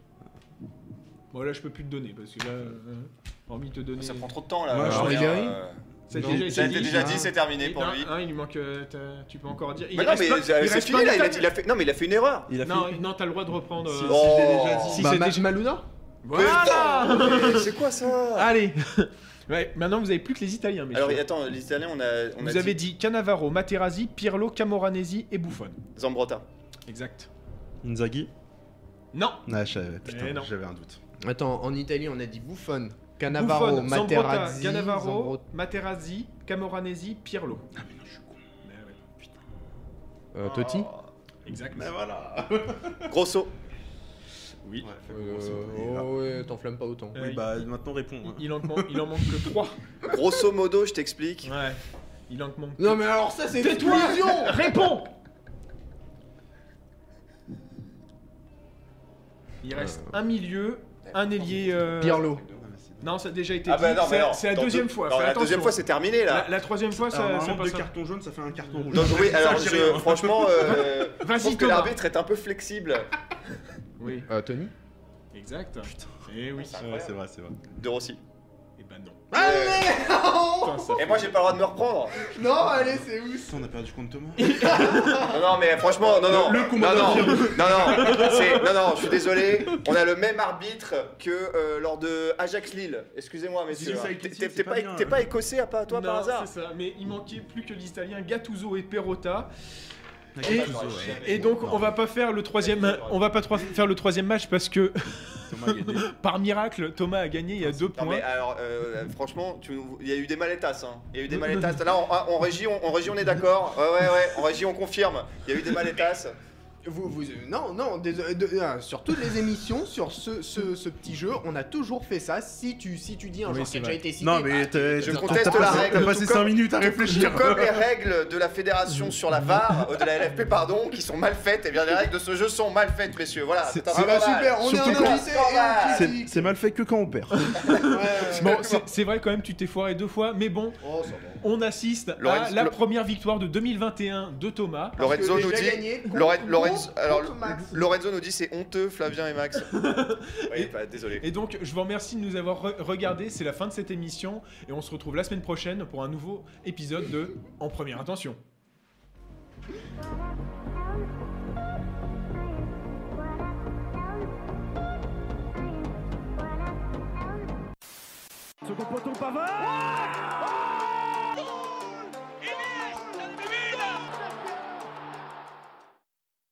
Speaker 2: Bon là je peux plus te donner parce que là, euh, hormis te donner.
Speaker 4: Ça prend trop de temps là.
Speaker 3: Ouais,
Speaker 4: je reviens, euh,
Speaker 2: Ça a
Speaker 5: Non.
Speaker 2: déjà été
Speaker 4: Ça a été
Speaker 2: dit.
Speaker 4: déjà dit, c'est terminé pour
Speaker 2: non,
Speaker 4: lui.
Speaker 2: hein, il lui manque. euh, tu peux encore dire. Il
Speaker 4: Mais non, mais euh,
Speaker 2: il
Speaker 4: c'est fini là, il a, fait. Non, mais il a fait une erreur.
Speaker 3: Il a fait.
Speaker 2: Non, t'as le droit de reprendre.
Speaker 3: Si,
Speaker 2: euh,
Speaker 3: si,
Speaker 4: Oh.
Speaker 3: déjà dit.
Speaker 2: Si
Speaker 5: Bah,
Speaker 2: déjà-
Speaker 5: Maluna
Speaker 2: Voilà
Speaker 4: C'est quoi ça
Speaker 2: Allez Ouais, maintenant vous avez plus que les Italiens, messieurs.
Speaker 4: Alors attends, les Italiens, on a, on
Speaker 2: vous
Speaker 4: a
Speaker 2: avez
Speaker 4: dit
Speaker 2: dit Cannavaro, Materazzi, Pirlo, Camoranesi et Buffon.
Speaker 4: Zambrotta.
Speaker 2: Exact.
Speaker 3: Inzaghi.
Speaker 2: Non
Speaker 3: Ah.
Speaker 2: Eh
Speaker 3: Putain,
Speaker 2: non.
Speaker 3: j'avais un doute.
Speaker 5: Attends, en Italie, on a dit Buffon, Cannavaro,
Speaker 2: Buffon,
Speaker 5: Materazzi,
Speaker 2: Cannavaro,
Speaker 5: Zambro-
Speaker 2: Materazzi, Camoranesi, Pirlo.
Speaker 3: Ah, mais non, je suis con.
Speaker 2: Ben ouais.
Speaker 5: euh, Totti.
Speaker 2: Exact.
Speaker 3: Mais voilà.
Speaker 4: Grosso.
Speaker 2: Oui.
Speaker 3: Ouais, fais
Speaker 5: Euh, oh ouais, t'enflammes pas autant.
Speaker 2: Euh,
Speaker 3: Oui, bah maintenant réponds.
Speaker 2: Il,
Speaker 3: hein.
Speaker 2: il en manque, il en manque que 3.
Speaker 4: Grosso modo, je t'explique.
Speaker 2: Ouais. Il en manque.
Speaker 5: Non mais alors ça c'est
Speaker 2: Tais-toi Réponds Il reste
Speaker 5: Euh.
Speaker 2: un milieu, un ailier. euh,
Speaker 5: Pirlo.
Speaker 2: Non, ça a déjà été
Speaker 4: Ah
Speaker 2: dit.
Speaker 4: bah non, mais
Speaker 2: C'est- la deuxième
Speaker 4: deux-
Speaker 2: fois.
Speaker 4: non, la deuxième fois, c'est terminé là.
Speaker 2: La, la troisième fois, ça,
Speaker 3: Alors,
Speaker 2: ça passe
Speaker 3: deux cartons jaunes, ça fait un carton rouge.
Speaker 4: Donc oui, alors
Speaker 3: je-
Speaker 4: franchement, euh, je
Speaker 2: Vas-y,
Speaker 4: trouve que l'arbitre est un peu flexible.
Speaker 2: Oui,
Speaker 5: Euh, Tony
Speaker 2: exact. Eh oui.
Speaker 3: Ouais, c'est vrai, c'est vrai.
Speaker 4: De Rossi.
Speaker 2: Et bah non. Ça
Speaker 4: Et moi, j'ai pas le droit de me reprendre.
Speaker 1: Non, allez, c'est où
Speaker 3: Putain, on a perdu contre Thomas.
Speaker 4: Non, non, mais franchement, non, non.
Speaker 3: Le combat
Speaker 4: non, non, non, non, c'est- non, non, je suis désolé. On a le même arbitre que euh, lors de Ajax Lille. Excusez-moi, messieurs.
Speaker 3: Ça,
Speaker 4: T'es-
Speaker 3: c'est
Speaker 4: t'es
Speaker 3: pas
Speaker 4: pas,
Speaker 3: bien.
Speaker 4: t'es pas écossais à pas toi par
Speaker 2: Non,
Speaker 4: hasard
Speaker 2: c'est ça. Mais il manquait plus que les Italiens Gattuso et Perotta.
Speaker 3: Et...
Speaker 2: Donc, on va pas faire le troisième, on va pas faire le troisième match parce que
Speaker 3: Thomas a gagné.
Speaker 2: par miracle, Thomas a gagné. Il y a deux
Speaker 4: Non
Speaker 2: points.
Speaker 4: mais alors, euh, franchement, tu- il y a eu des malétasses. Hein. Il y a eu des malétasses. Là, régie, on, en régie, on est d'accord. Ouais, ouais, ouais. En régie, on confirme. Il y a eu des malétasses.
Speaker 1: Vous, vous, non, non, désolé, de- euh, sur toutes les émissions, sur ce, ce, ce petit jeu, on a toujours fait ça. Si tu, si tu dis un
Speaker 2: Oui,
Speaker 1: joueur
Speaker 2: c'est
Speaker 1: qui a déjà
Speaker 2: vrai.
Speaker 1: été cité,
Speaker 3: Non,
Speaker 1: bah,
Speaker 3: mais t'as
Speaker 4: Je conteste
Speaker 3: t'as
Speaker 4: la
Speaker 3: passé-
Speaker 4: règle,
Speaker 3: T'as passé
Speaker 4: comme-
Speaker 3: 5 minutes à réfléchir.
Speaker 4: Tout comme les règles de la fédération sur la VAR, euh, de la LFP, pardon, qui sont mal faites, et bien les règles de ce jeu sont mal faites, messieurs. Voilà,
Speaker 3: C'est-
Speaker 1: ah bah super, on est un
Speaker 3: C'est mal fait que quand on perd.
Speaker 1: Ouais, ouais.
Speaker 2: Bon, c'est- c'est vrai quand même, tu t'es foiré deux fois, mais bon,
Speaker 1: Oh, ça va.
Speaker 2: On assiste à la première victoire de 2021 de Thomas.
Speaker 4: Lorenzo nous dit.
Speaker 1: gagné
Speaker 4: Lorenzo, alors, nous dit c'est honteux, Flavien et Max. oui, bah, désolé.
Speaker 2: Et donc, je vous remercie de nous avoir re- regardé. C'est la fin de cette émission et on se retrouve la semaine prochaine pour un nouveau épisode de En Première Intention.
Speaker 6: Second poteau Pavard